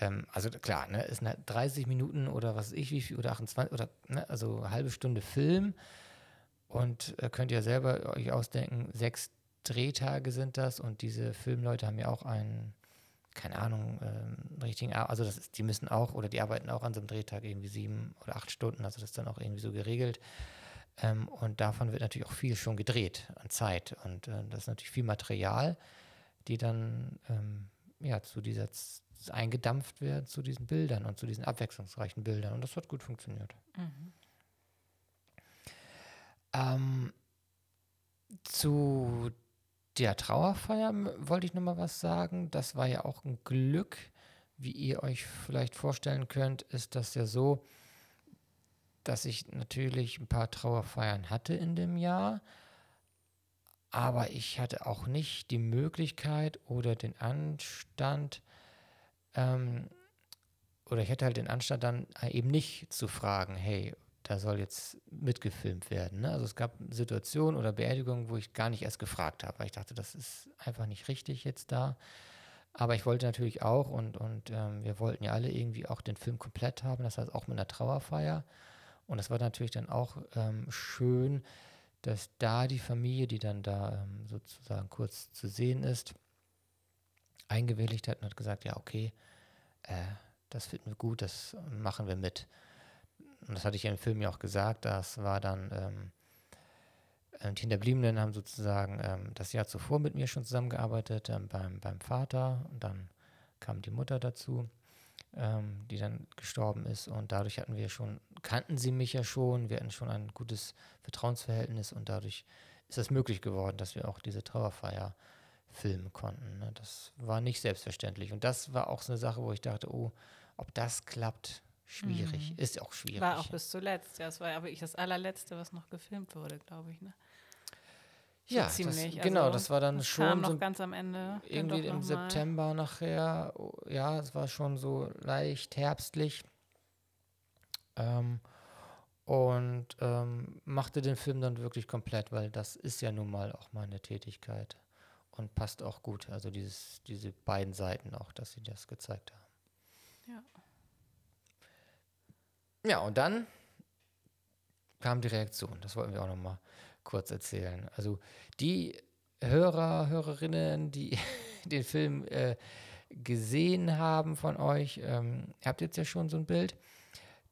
ähm, also klar, ne, ist eine 30 Minuten oder was weiß ich, wie viel, oder 28, oder ne, also eine halbe Stunde Film. Und äh, könnt ihr selber euch ausdenken, sechs Drehtage sind das und diese Filmleute haben ja auch einen, keine Ahnung, ähm, richtigen, also das ist, die müssen auch oder die arbeiten auch an so einem Drehtag irgendwie sieben oder acht Stunden, also das ist dann auch irgendwie so geregelt. Ähm, und davon wird natürlich auch viel schon gedreht an Zeit und äh, das ist natürlich viel Material die dann ähm, ja, zu dieser eingedampft werden zu diesen Bildern und zu diesen abwechslungsreichen Bildern. Und das hat gut funktioniert. Mhm. Ähm, zu der Trauerfeier wollte ich noch mal was sagen. Das war ja auch ein Glück, wie ihr euch vielleicht vorstellen könnt, ist das ja so, dass ich natürlich ein paar Trauerfeiern hatte in dem Jahr aber ich hatte auch nicht die Möglichkeit oder den Anstand, ähm, oder ich hätte halt den Anstand dann eben nicht zu fragen, hey, da soll jetzt mitgefilmt werden. Ne? Also es gab Situationen oder Beerdigungen, wo ich gar nicht erst gefragt habe, weil ich dachte, das ist einfach nicht richtig jetzt da. Aber ich wollte natürlich auch und, und ähm, wir wollten ja alle irgendwie auch den Film komplett haben, das heißt auch mit einer Trauerfeier. Und das war natürlich dann auch ähm, schön, dass da die Familie, die dann da ähm, sozusagen kurz zu sehen ist, eingewilligt hat und hat gesagt, ja, okay, äh, das finden wir gut, das machen wir mit. Und das hatte ich im Film ja auch gesagt, das war dann ähm, äh, die Hinterbliebenen haben sozusagen ähm, das Jahr zuvor mit mir schon zusammengearbeitet, ähm, beim, beim Vater. Und dann kam die Mutter dazu, ähm, die dann gestorben ist. Und dadurch hatten wir schon, kannten sie mich ja schon, wir hatten schon ein gutes Vertrauensverhältnis und dadurch ist es möglich geworden, dass wir auch diese Trauerfeier filmen konnten. Ne? Das war nicht selbstverständlich. Und das war auch so eine Sache, wo ich dachte, oh, ob das klappt, schwierig. Mhm. Ist auch schwierig. War auch bis zuletzt. Ja, es war aber ich das allerletzte, was noch gefilmt wurde, glaube ich. Ne? So ja, ziemlich. Das, genau, also, das war dann das schon kam noch so ganz am Ende. Irgendwie im September nachher. Oh, ja, es war schon so leicht herbstlich. Ähm, und ähm, machte den Film dann wirklich komplett, weil das ist ja nun mal auch meine Tätigkeit und passt auch gut. Also dieses, diese beiden Seiten auch, dass sie das gezeigt haben. Ja. Ja, und dann kam die Reaktion. Das wollten wir auch noch mal kurz erzählen. Also die Hörer, Hörerinnen, die [LAUGHS] den Film äh, gesehen haben von euch, ähm, habt jetzt ja schon so ein Bild.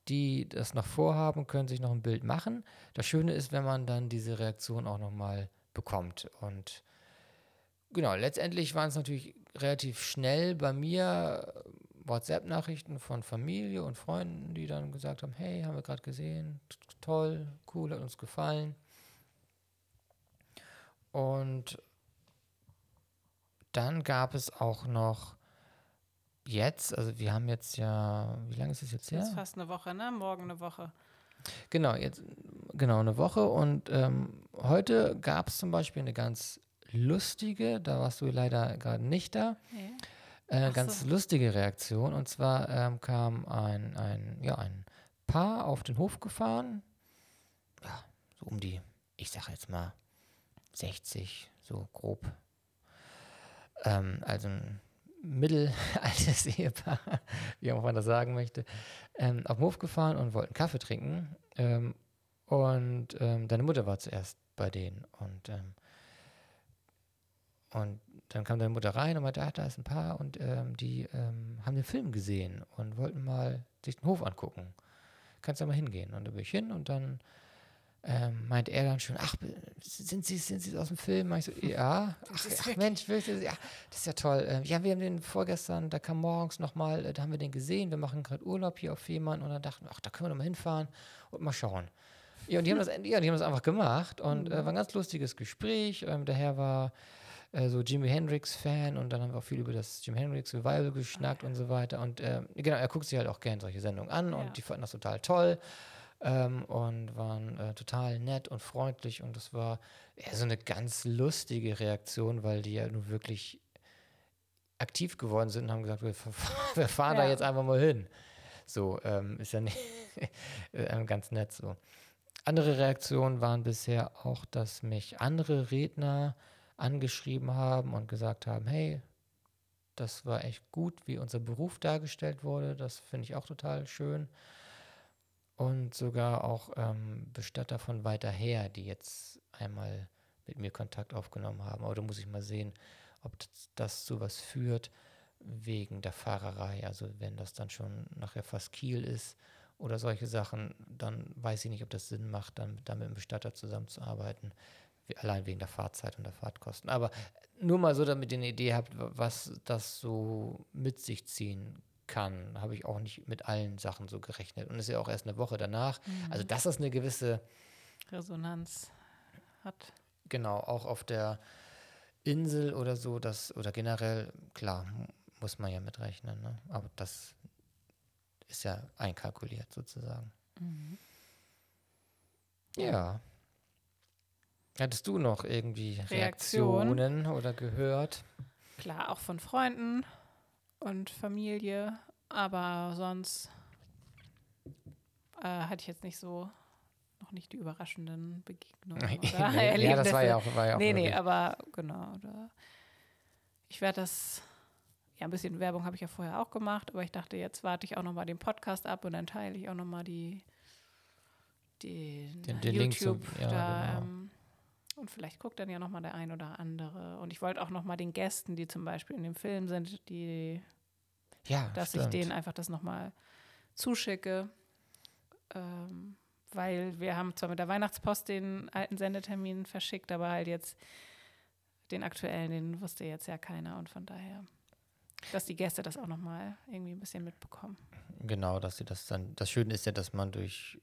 Die das noch vorhaben, können sich noch ein Bild machen. Das Schöne ist, wenn man dann diese Reaktion auch noch mal bekommt. Und genau, letztendlich waren es natürlich relativ schnell bei mir WhatsApp-Nachrichten von Familie und Freunden, die dann gesagt haben, hey, haben wir gerade gesehen, toll, cool, hat uns gefallen. Und dann gab es auch noch jetzt, also wir haben jetzt ja, wie lange ist es jetzt her? Jetzt fast eine Woche, ne? Morgen eine Woche. Genau, jetzt genau eine Woche und ähm, heute gab es zum Beispiel eine ganz lustige, da warst du leider gerade nicht da. Ja äh, ganz so. lustige Reaktion. Und zwar ähm, kam ein, ein, ja, ein Paar auf den Hof gefahren. Ja, so um die, ich sag jetzt mal, 60, so grob. Ähm, also ein mittelaltes [LAUGHS] Ehepaar, wie auch man das sagen möchte, ähm, auf Hof gefahren und wollten Kaffee trinken. Ähm, und ähm, deine Mutter war zuerst bei denen. Und, ähm, und dann kam deine Mutter rein und meinte, ah, da ist ein Paar und ähm, die haben den Film gesehen und wollten mal sich den Hof angucken. Kannst du mal hingehen? Und da bin ich hin und dann ähm, meinte er dann schon, ach, sind Sie, sind Sie aus dem Film? Mach ich so, ja. Ach, ach Mensch, willst du, ja, das ist ja toll. Ähm, ja, wir haben den vorgestern, da kam morgens nochmal, äh, da haben wir den gesehen, wir machen gerade Urlaub hier auf Fehmarn und dann dachten wir, ach, da können wir doch mal hinfahren und mal schauen. Ja, und die haben das, ja, die haben das einfach gemacht und äh, war ein ganz lustiges Gespräch. Ähm, der Herr war äh, so Jimi Hendrix-Fan und dann haben wir auch viel über das Jimi Hendrix Revival geschnackt okay. und so weiter. Und äh, genau, er guckt sich halt auch gerne solche Sendungen an ja. und die fanden das total toll. Ähm, und waren äh, total nett und freundlich und das war eher so eine ganz lustige Reaktion, weil die ja nun wirklich aktiv geworden sind und haben gesagt, wir, [LAUGHS] wir fahren ja. da jetzt einfach mal hin. So, ähm, ist ja nicht [LAUGHS] äh, ganz nett so. Andere Reaktionen waren bisher auch, dass mich andere Redner angeschrieben haben und gesagt haben, hey, das war echt gut, wie unser Beruf dargestellt wurde. Das finde ich auch total schön. Und sogar auch ähm, Bestatter von weiter her, die jetzt einmal mit mir Kontakt aufgenommen haben. Aber da muss ich mal sehen, ob das, zu was führt wegen der Fahrerei. Also wenn das dann schon nachher fast Kiel ist oder solche Sachen, dann weiß ich nicht, ob das Sinn macht, dann, dann mit dem Bestatter zusammenzuarbeiten allein wegen der Fahrzeit und der Fahrtkosten. Aber nur mal so, damit ihr eine Idee habt, was das so mit sich ziehen kann, habe ich auch nicht mit allen Sachen so gerechnet. Und es ist ja auch erst eine Woche danach. Mhm. Also, dass das eine gewisse Resonanz hat. Genau, auch auf der Insel oder so, das, oder generell, klar, muss man ja mitrechnen. Ne? Aber das ist ja einkalkuliert sozusagen. Mhm. Ja. Hattest du noch irgendwie Reaktionen Reaktion. oder gehört? Klar, auch von Freunden und Familie, aber sonst äh, hatte ich jetzt nicht so noch nicht die überraschenden Begegnungen. [LAUGHS] nee, ja, das war ja auch, war ja auch [LAUGHS] Nee, nee, aber genau. Da, ich werde das, ja, ein bisschen Werbung habe ich ja vorher auch gemacht, aber ich dachte, jetzt warte ich auch nochmal den Podcast ab und dann teile ich auch nochmal die, die den, den YouTube Link zum, ja, da, genau. ähm, und vielleicht guckt dann ja nochmal der ein oder andere. Und ich wollte auch nochmal den Gästen, die zum Beispiel in dem Film sind, die, ja, dass stimmt. ich denen einfach das nochmal zuschicke. Ähm, weil wir haben zwar mit der Weihnachtspost den alten Sendetermin verschickt, aber halt jetzt den aktuellen, den wusste jetzt ja keiner und von daher, dass die Gäste das auch nochmal irgendwie ein bisschen mitbekommen. Genau, dass sie das dann, das Schöne ist ja, dass man durch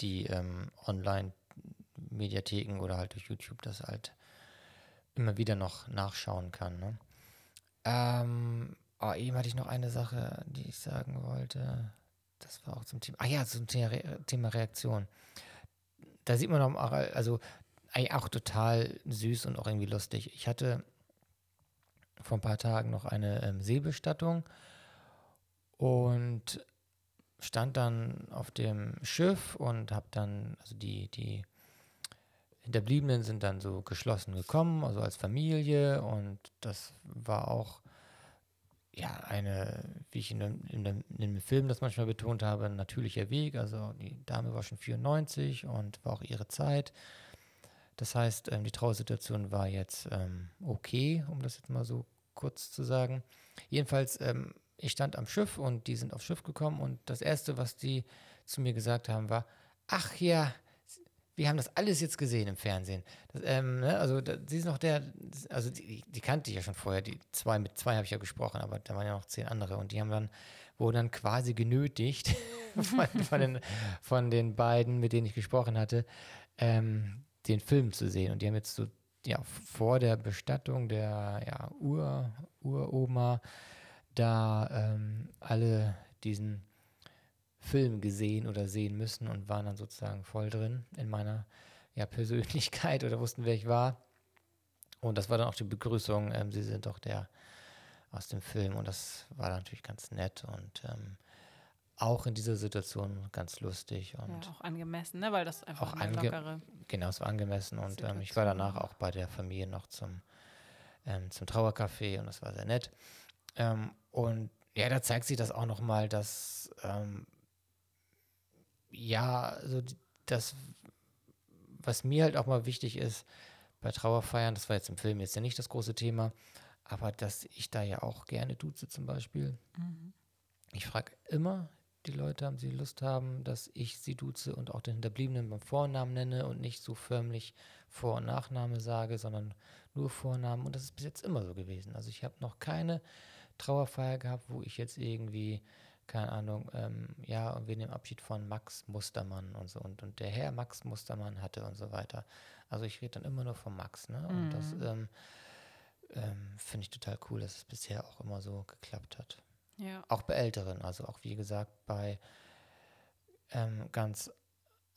die ähm, Online-Mediatheken oder halt durch YouTube das halt immer wieder noch nachschauen kann. Ne? Ähm, oh, eben hatte ich noch eine Sache, die ich sagen wollte. Das war auch zum Thema. Ah ja, zum Thema, Re Thema Reaktion. Da sieht man auch, also auch total süß und auch irgendwie lustig. Ich hatte vor ein paar Tagen noch eine ähm, Seebestattung und stand dann auf dem Schiff und habe dann, also die, die Hinterbliebenen sind dann so geschlossen gekommen, also als Familie und das war auch ja eine, wie ich in dem, in, dem, in dem Film das manchmal betont habe, ein natürlicher Weg. Also die Dame war schon 94 und war auch ihre Zeit. Das heißt, ähm, die Trauersituation war jetzt ähm, okay, um das jetzt mal so kurz zu sagen. Jedenfalls, ähm, ich stand am Schiff und die sind aufs Schiff gekommen und das Erste, was die zu mir gesagt haben, war, ach ja, wir haben das alles jetzt gesehen im Fernsehen. Das, ähm, ne, also da, sie ist noch der, also die, die, kannte ich ja schon vorher, die zwei, mit zwei habe ich ja gesprochen, aber da waren ja noch zehn andere und die haben dann, wurden dann quasi genötigt [LAUGHS] von, von, den, von den beiden, mit denen ich gesprochen hatte, ähm, den Film zu sehen. Und die haben jetzt so ja, vor der Bestattung der ja, Ur, Uroma da ähm, alle diesen Film gesehen oder sehen müssen und waren dann sozusagen voll drin in meiner ja, Persönlichkeit oder wussten, wer ich war. Und das war dann auch die Begrüßung, ähm, sie sind doch der aus dem Film und das war dann natürlich ganz nett und ähm, auch in dieser Situation ganz lustig und ja, auch angemessen, ne? weil das einfach auch eine lockere genau es war angemessen und ähm, ich war danach auch bei der Familie noch zum ähm, zum Trauercafé und das war sehr nett ähm, und ja da zeigt sich das auch noch mal dass ähm, ja also das was mir halt auch mal wichtig ist bei Trauerfeiern das war jetzt im Film jetzt ja nicht das große Thema aber dass ich da ja auch gerne duze zum Beispiel mhm. Ich frage immer die Leute haben, sie Lust haben, dass ich sie duze und auch den Hinterbliebenen beim Vornamen nenne und nicht so förmlich Vor- und Nachname sage, sondern nur Vornamen. Und das ist bis jetzt immer so gewesen. Also ich habe noch keine Trauerfeier gehabt, wo ich jetzt irgendwie, keine Ahnung, ähm, ja, und wir nehmen Abschied von Max Mustermann und so und, und der Herr Max Mustermann hatte und so weiter. Also ich rede dann immer nur von Max, ne? Und mhm. das ähm, ähm, finde ich total cool, dass es bisher auch immer so geklappt hat. Ja. Auch bei Älteren, also auch wie gesagt bei ähm, ganz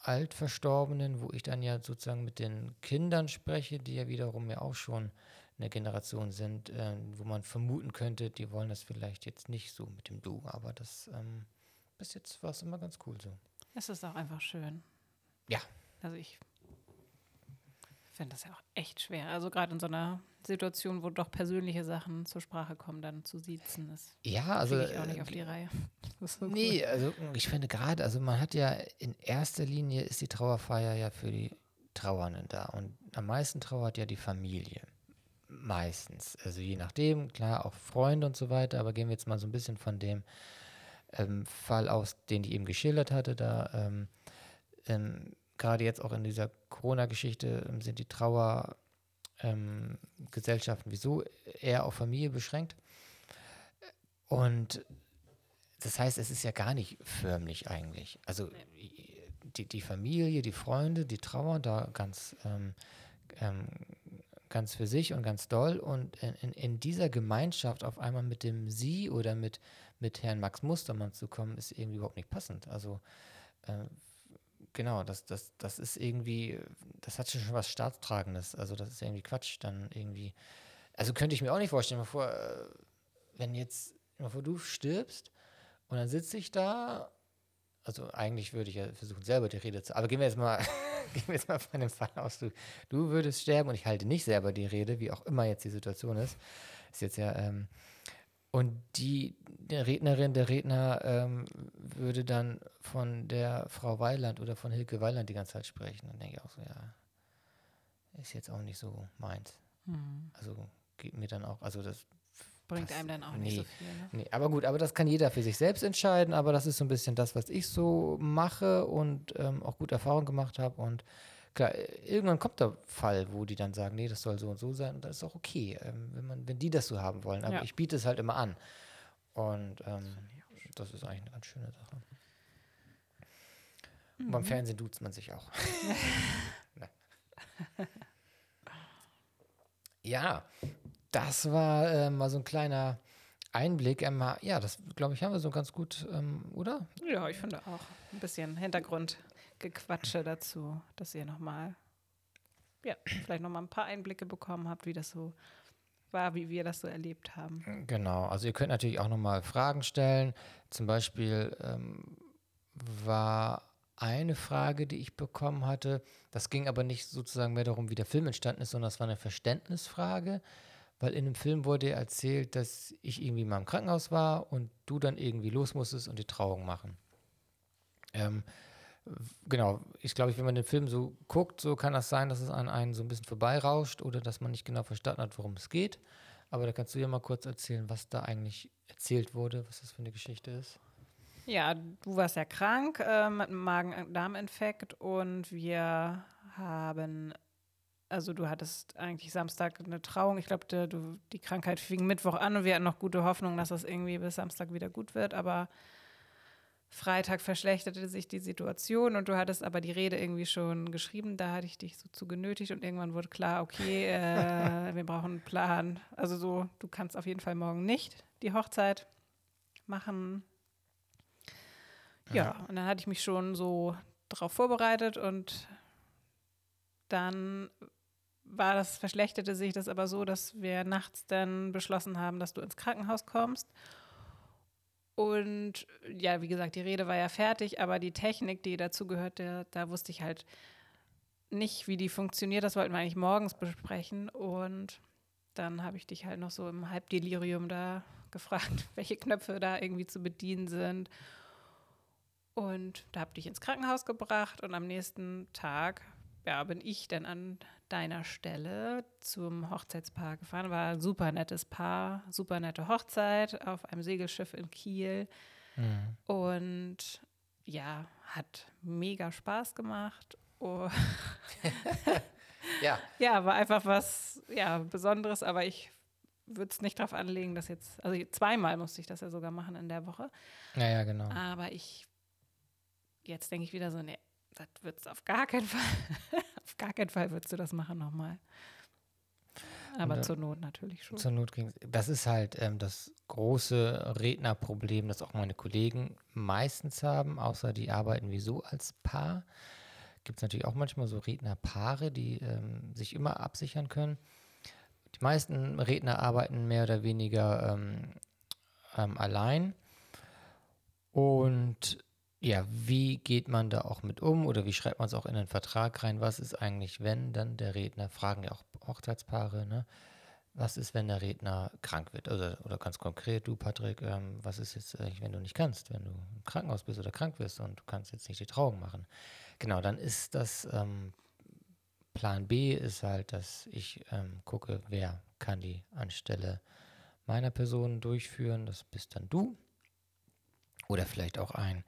Altverstorbenen, wo ich dann ja sozusagen mit den Kindern spreche, die ja wiederum ja auch schon eine Generation sind, äh, wo man vermuten könnte, die wollen das vielleicht jetzt nicht so mit dem Du, aber das ähm, bis jetzt war es immer ganz cool so. Es ist auch einfach schön. Ja. Also ich finde das ja auch echt schwer. Also gerade in so einer Situation, wo doch persönliche Sachen zur Sprache kommen, dann zu siezen, ist ja, also ich auch nicht auf die Reihe. [LAUGHS] So nee, cool. also ich finde gerade, also man hat ja in erster Linie ist die Trauerfeier ja für die Trauernden da und am meisten trauert ja die Familie. Meistens. Also je nachdem, klar, auch Freunde und so weiter, aber gehen wir jetzt mal so ein bisschen von dem ähm, Fall aus, den ich eben geschildert hatte, da ähm, ähm, gerade jetzt auch in dieser Corona-Geschichte ähm, sind die Trauergesellschaften ähm, wieso eher auf Familie beschränkt. Und das heißt, es ist ja gar nicht förmlich eigentlich. Also die, die Familie, die Freunde, die trauern da ganz, ähm, ganz für sich und ganz doll. Und in, in, in, dieser Gemeinschaft auf einmal mit dem Sie oder mit, mit Herrn Max Mustermann zu kommen, ist irgendwie überhaupt nicht passend. Also äh, genau, das, das, das ist irgendwie, das hat schon was Staatstragendes. Also das ist irgendwie Quatsch, dann irgendwie. Also könnte ich mir auch nicht vorstellen, mal vor, äh, wenn jetzt, mal vor, du stirbst und dann sitze ich da, also eigentlich würde ich ja versuchen, selber die Rede zu, aber gehen wir jetzt mal, [LAUGHS] gehen wir jetzt mal von dem Fall aus, du, du würdest sterben und ich halte nicht selber die Rede, wie auch immer jetzt die Situation ist. Ist jetzt ja, ähm, und die, die Rednerin, der Redner ähm, würde dann von der Frau Weiland oder von Hilke Weiland die ganze Zeit sprechen. Dann denke ich auch so, ja, ist jetzt auch nicht so meins. Mhm. Also geht mir dann auch, also das bringt Das- einem dann auch nee. nicht so viel. Ne? Nee, aber gut, aber das kann jeder für sich selbst entscheiden, aber das ist so ein bisschen das, was ich so mache und ähm, auch gute Erfahrungen gemacht habe. Und klar, äh, irgendwann kommt der Fall, wo die dann sagen, nee, das soll so und so sein und das ist auch okay, ähm, wenn, man, wenn die das so haben wollen. Aber Ja. ich biete es halt immer an. Und ähm, das ist eigentlich eine ganz schöne Sache. Und Mhm. beim Fernsehen duzt man sich auch. [LAUGHS] [LAUGHS] Ja, das war äh, mal so ein kleiner Einblick. Ähm, ja, das glaube ich, haben wir so ganz gut, ähm, oder? Ja, ich finde auch. Ein bisschen Hintergrundgequatsche dazu, dass ihr nochmal, ja, vielleicht nochmal ein paar Einblicke bekommen habt, wie das so war, wie wir das so erlebt haben. Genau, also ihr könnt natürlich auch nochmal Fragen stellen. Zum Beispiel ähm, war eine Frage, die ich bekommen hatte, das ging aber nicht sozusagen mehr darum, wie der Film entstanden ist, sondern das war eine Verständnisfrage, weil in dem Film wurde erzählt, dass ich irgendwie mal im Krankenhaus war und du dann irgendwie los musstest und die Trauung machen. Ähm, genau, ich glaube, wenn man den Film so guckt, so kann das sein, dass es an einen so ein bisschen vorbeirauscht oder dass man nicht genau verstanden hat, worum es geht. Aber da kannst du ja mal kurz erzählen, was da eigentlich erzählt wurde, was das für eine Geschichte ist. Ja, du warst ja krank äh, mit einem Magen-Darm-Infekt und wir haben, also du hattest eigentlich Samstag eine Trauung. Ich glaube, die, Krankheit fing Mittwoch an und wir hatten noch gute Hoffnung, dass das irgendwie bis Samstag wieder gut wird, aber Freitag verschlechterte sich die Situation und du hattest aber die Rede irgendwie schon geschrieben. Da hatte ich dich so zu genötigt und irgendwann wurde klar, okay, äh, [LAUGHS] wir brauchen einen Plan. Also so, du kannst auf jeden Fall morgen nicht die Hochzeit machen. Ja, und dann hatte ich mich schon so darauf vorbereitet und dann war das, verschlechterte sich das aber so, dass wir nachts dann beschlossen haben, dass du ins Krankenhaus kommst. Und ja, wie gesagt, die Rede war ja fertig, aber die Technik, die dazu gehörte, da wusste ich halt nicht, wie die funktioniert. Das wollten wir eigentlich morgens besprechen. Und dann habe ich dich halt noch so im Halbdelirium da gefragt, [LAUGHS] welche Knöpfe da irgendwie zu bedienen sind. Und da habe ich dich ins Krankenhaus gebracht und am nächsten Tag ja, bin ich dann an deiner Stelle zum Hochzeitspaar gefahren. War ein super nettes Paar, super nette Hochzeit auf einem Segelschiff in Kiel. Mhm. Und ja, hat mega Spaß gemacht. Oh, [LAUGHS] Ja, ja, war einfach was ja, Besonderes, aber ich würde es nicht darauf anlegen, dass jetzt, also zweimal musste ich das ja sogar machen in der Woche. naja, genau. Aber ich, jetzt denke ich wieder so, nee, das wird es auf gar keinen Fall. [LAUGHS] auf gar keinen Fall würdest du das machen nochmal. Aber Und, äh, zur Not natürlich schon. Zur Not ging Das ist halt ähm, das große Rednerproblem, das auch meine Kollegen meistens haben, außer die arbeiten wie so als Paar. Gibt es natürlich auch manchmal so Rednerpaare, die ähm, sich immer absichern können. Die meisten Redner arbeiten mehr oder weniger ähm, ähm, allein. Und ja, wie geht man da auch mit um oder wie schreibt man es auch in den Vertrag rein? Was ist eigentlich, wenn dann der Redner, fragen ja auch Hochzeitspaare, ne? Was ist, wenn der Redner krank wird? Also, oder ganz konkret, du Patrick, ähm, was ist jetzt, eigentlich, wenn du nicht kannst, wenn du im Krankenhaus bist oder krank wirst und du kannst jetzt nicht die Trauung machen? Genau, dann ist das ähm, Plan B ist halt, dass ich ähm, gucke, wer kann die anstelle meiner Person durchführen. Das bist dann du. Oder vielleicht auch ein,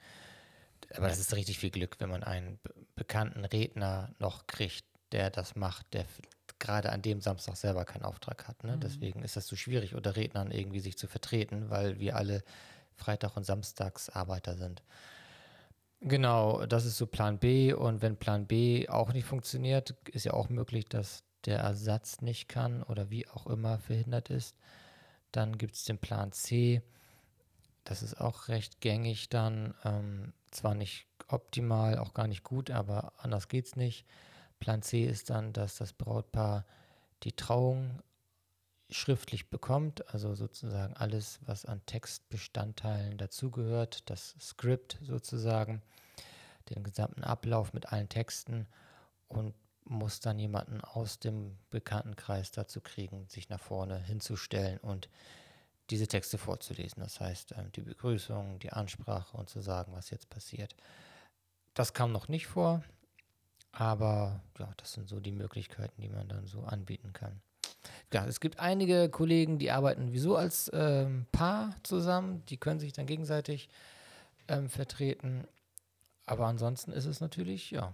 aber das ist richtig viel Glück, wenn man einen be bekannten Redner noch kriegt, der das macht, der gerade an dem Samstag selber keinen Auftrag hat. Ne? Deswegen ist das so schwierig, unter Rednern irgendwie sich zu vertreten, weil wir alle Freitag- und Samstagsarbeiter sind. Genau, das ist so Plan B. Und wenn Plan B auch nicht funktioniert, ist ja auch möglich, dass der Ersatz nicht kann oder wie auch immer verhindert ist. Dann gibt es den Plan C. Das ist auch recht gängig dann. Ähm, zwar nicht optimal, auch gar nicht gut, aber anders geht es nicht. Plan C ist dann, dass das Brautpaar die Trauung schriftlich bekommt, also sozusagen alles, was an Textbestandteilen dazugehört, das Skript sozusagen, den gesamten Ablauf mit allen Texten und muss dann jemanden aus dem Bekanntenkreis dazu kriegen, sich nach vorne hinzustellen und diese Texte vorzulesen. Das heißt, ähm, die Begrüßung, die Ansprache und zu sagen, was jetzt passiert. Das kam noch nicht vor, aber ja, das sind so die Möglichkeiten, die man dann so anbieten kann. Ja, es gibt einige Kollegen, die arbeiten wieso als ähm, Paar zusammen, die können sich dann gegenseitig ähm, vertreten. Aber ansonsten ist es natürlich, ja,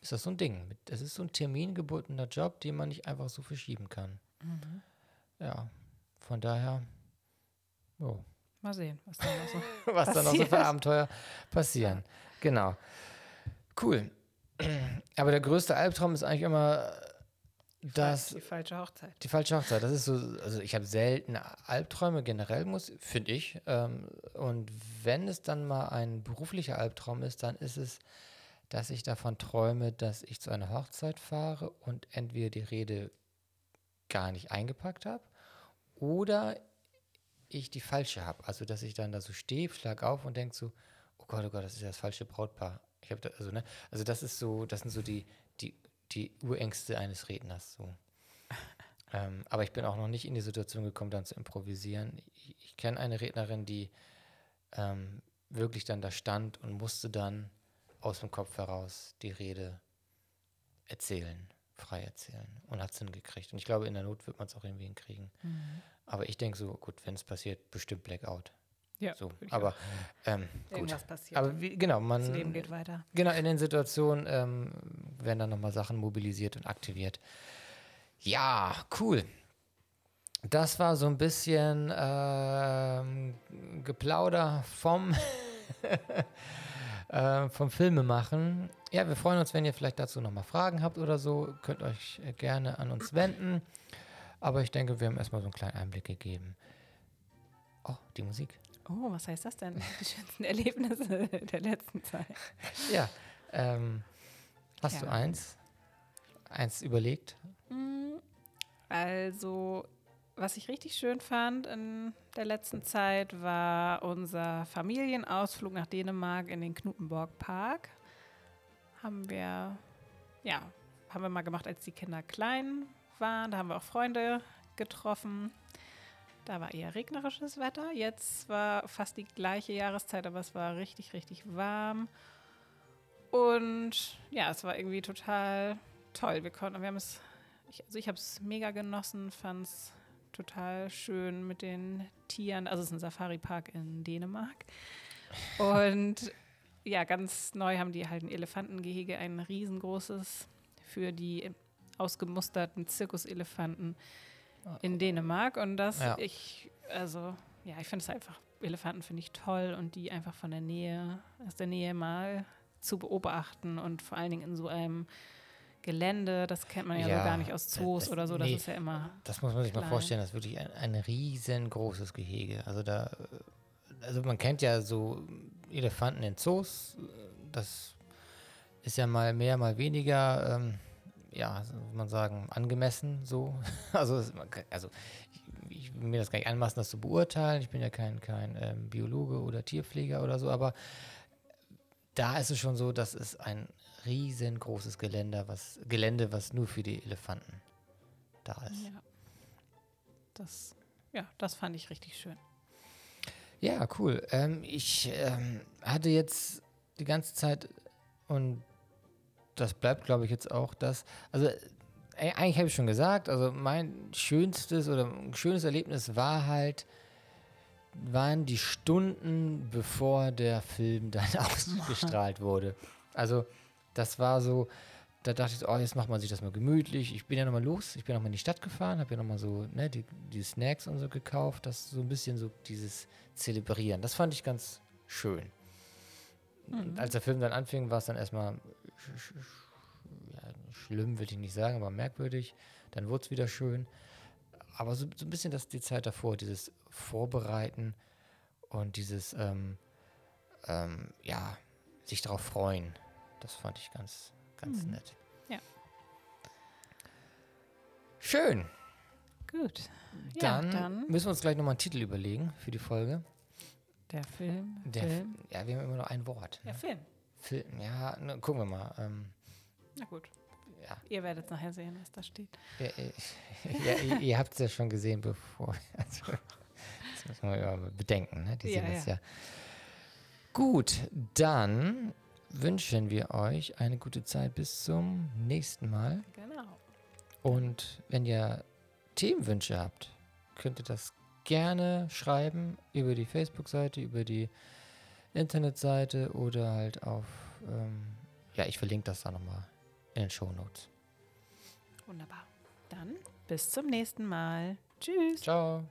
ist das so ein Ding. Es ist so ein termingebundener Job, den man nicht einfach so verschieben kann. Mhm. Ja, von daher, oh, Mal sehen, was da noch so. [LAUGHS] was da noch so für. Abenteuer passieren. Genau. Cool. [CLEARS THROAT] Aber der größte Albtraum ist eigentlich immer das, Die falsche Hochzeit. die falsche Hochzeit. Das ist so, also ich habe selten Albträume generell, muss, finde ich. Ähm, und wenn es dann mal ein beruflicher Albtraum ist, dann ist es, dass ich davon träume, dass ich zu einer Hochzeit fahre und entweder die Rede gar nicht eingepackt habe oder ich die falsche habe. Also dass ich dann da so stehe, schlag auf und denke so, oh Gott, oh Gott, das ist ja das falsche Brautpaar. Ich habe da, also, ne, also das ist so, das sind so die, die, die Urängste eines Redners. So. [LAUGHS] ähm, aber ich bin auch noch nicht in die Situation gekommen, dann zu improvisieren. Ich, ich kenne eine Rednerin, die ähm, wirklich dann da stand und musste dann aus dem Kopf heraus die Rede erzählen, frei erzählen und hat es hingekriegt. Und ich glaube, in der Not wird man es auch irgendwie hinkriegen. Aber ich denke so, gut, wenn es passiert, bestimmt Blackout. Ja, So, aber ähm, gut. irgendwas passiert. Aber wie, genau, man das Leben geht weiter. Genau, in den Situationen ähm, werden dann nochmal Sachen mobilisiert und aktiviert. Ja, cool. Das war so ein bisschen ähm, Geplauder vom, [LAUGHS] äh, vom Filmemachen. Ja, wir freuen uns, wenn ihr vielleicht dazu nochmal Fragen habt oder so. Könnt euch äh, gerne an uns wenden. Aber ich denke, wir haben erstmal so einen kleinen Einblick gegeben. Oh, die Musik. Oh, was heißt das denn? Die schönsten Erlebnisse [LAUGHS] der letzten Zeit. Ja, ähm, hast du Ja. eins? Eins überlegt? Mm, Also, was ich richtig schön fand in der letzten Zeit, war unser Familienausflug nach Dänemark in den Knutenborg Park. Haben wir, ja, haben wir mal gemacht, als die Kinder klein waren. Da haben wir auch Freunde getroffen. Da war eher regnerisches Wetter. Jetzt war fast die gleiche Jahreszeit, aber es war richtig, richtig warm. Und ja, es war irgendwie total toll. Wir konnten, wir haben es, ich, also ich habe es mega genossen, fand es total schön mit den Tieren. Also es ist ein Safari-Park in Dänemark. Und ja, ganz neu haben die halt ein Elefantengehege, ein riesengroßes für die ausgemusterten Zirkuselefanten in Dänemark. Und das, Ja. ich, also, ja, ich finde es einfach, Elefanten finde ich toll und die einfach von der Nähe, aus der Nähe mal zu beobachten und vor allen Dingen in so einem Gelände, das kennt man ja, Ja, so gar nicht aus Zoos das- oder so, das nee. ist ja immer, Das muss man sich mal Klein. vorstellen, das ist wirklich ein, ein riesengroßes Gehege. Also da, also man kennt ja so Elefanten in Zoos, das ist ja mal mehr, mal weniger, ähm, ja, muss man sagen, angemessen so. [LAUGHS] Also, also ich, ich will mir das gar nicht anmaßen, das zu beurteilen. Ich bin ja kein, kein ähm, Biologe oder Tierpfleger oder so, aber da ist es schon so, dass es ein riesengroßes Gelände, was, Gelände, was nur für die Elefanten da ist. ja. Das, ja, das fand ich richtig schön. Ja, cool. Ähm, ich ähm, hatte jetzt die ganze Zeit und das bleibt, glaube ich, jetzt auch das. Also, eigentlich habe ich schon gesagt, also mein schönstes oder schönes Erlebnis war halt, waren die Stunden, bevor der Film [LAUGHS] dann ausgestrahlt wurde. Also, das war so, da dachte ich, so, oh, jetzt macht man sich das mal gemütlich. Ich bin ja nochmal los, ich bin nochmal in die Stadt gefahren, habe ja nochmal so, ne, die, die Snacks und so gekauft. Das so ein bisschen so dieses Zelebrieren. Das fand ich ganz schön. Und Als der Film dann anfing, war es dann erstmal sch sch sch ja, schlimm, will ich nicht sagen, aber merkwürdig. Dann wurde es wieder schön. Aber so, so ein bisschen das, die Zeit davor, dieses Vorbereiten und dieses, ähm, ähm, ja, sich darauf freuen. Das fand ich ganz, ganz Mhm. nett. Ja. Schön. Gut. Ja, Dann, dann müssen wir uns gleich nochmal einen Titel überlegen für die Folge. der Film. Der, Film. Ja, wir haben immer noch ein Wort. Ne? Film. Film, ja, ne, gucken wir mal. Ähm, Na gut. ja, Ihr werdet nachher sehen, was da steht. ja, äh, [LAUGHS] ja, ihr, habt es ja schon gesehen, bevor. [LAUGHS] Also, das müssen wir ja bedenken, ne? Die sehen das ja. Gut, dann wünschen wir euch eine gute Zeit bis zum nächsten Mal. Genau. Und wenn ihr Themenwünsche habt, könnt ihr das gerne schreiben über die Facebook-Seite, über die Internetseite oder halt auf, ähm, ja, ich verlinke das da nochmal in den Show Notes. Wunderbar. Dann bis zum nächsten Mal. Tschüss. Ciao.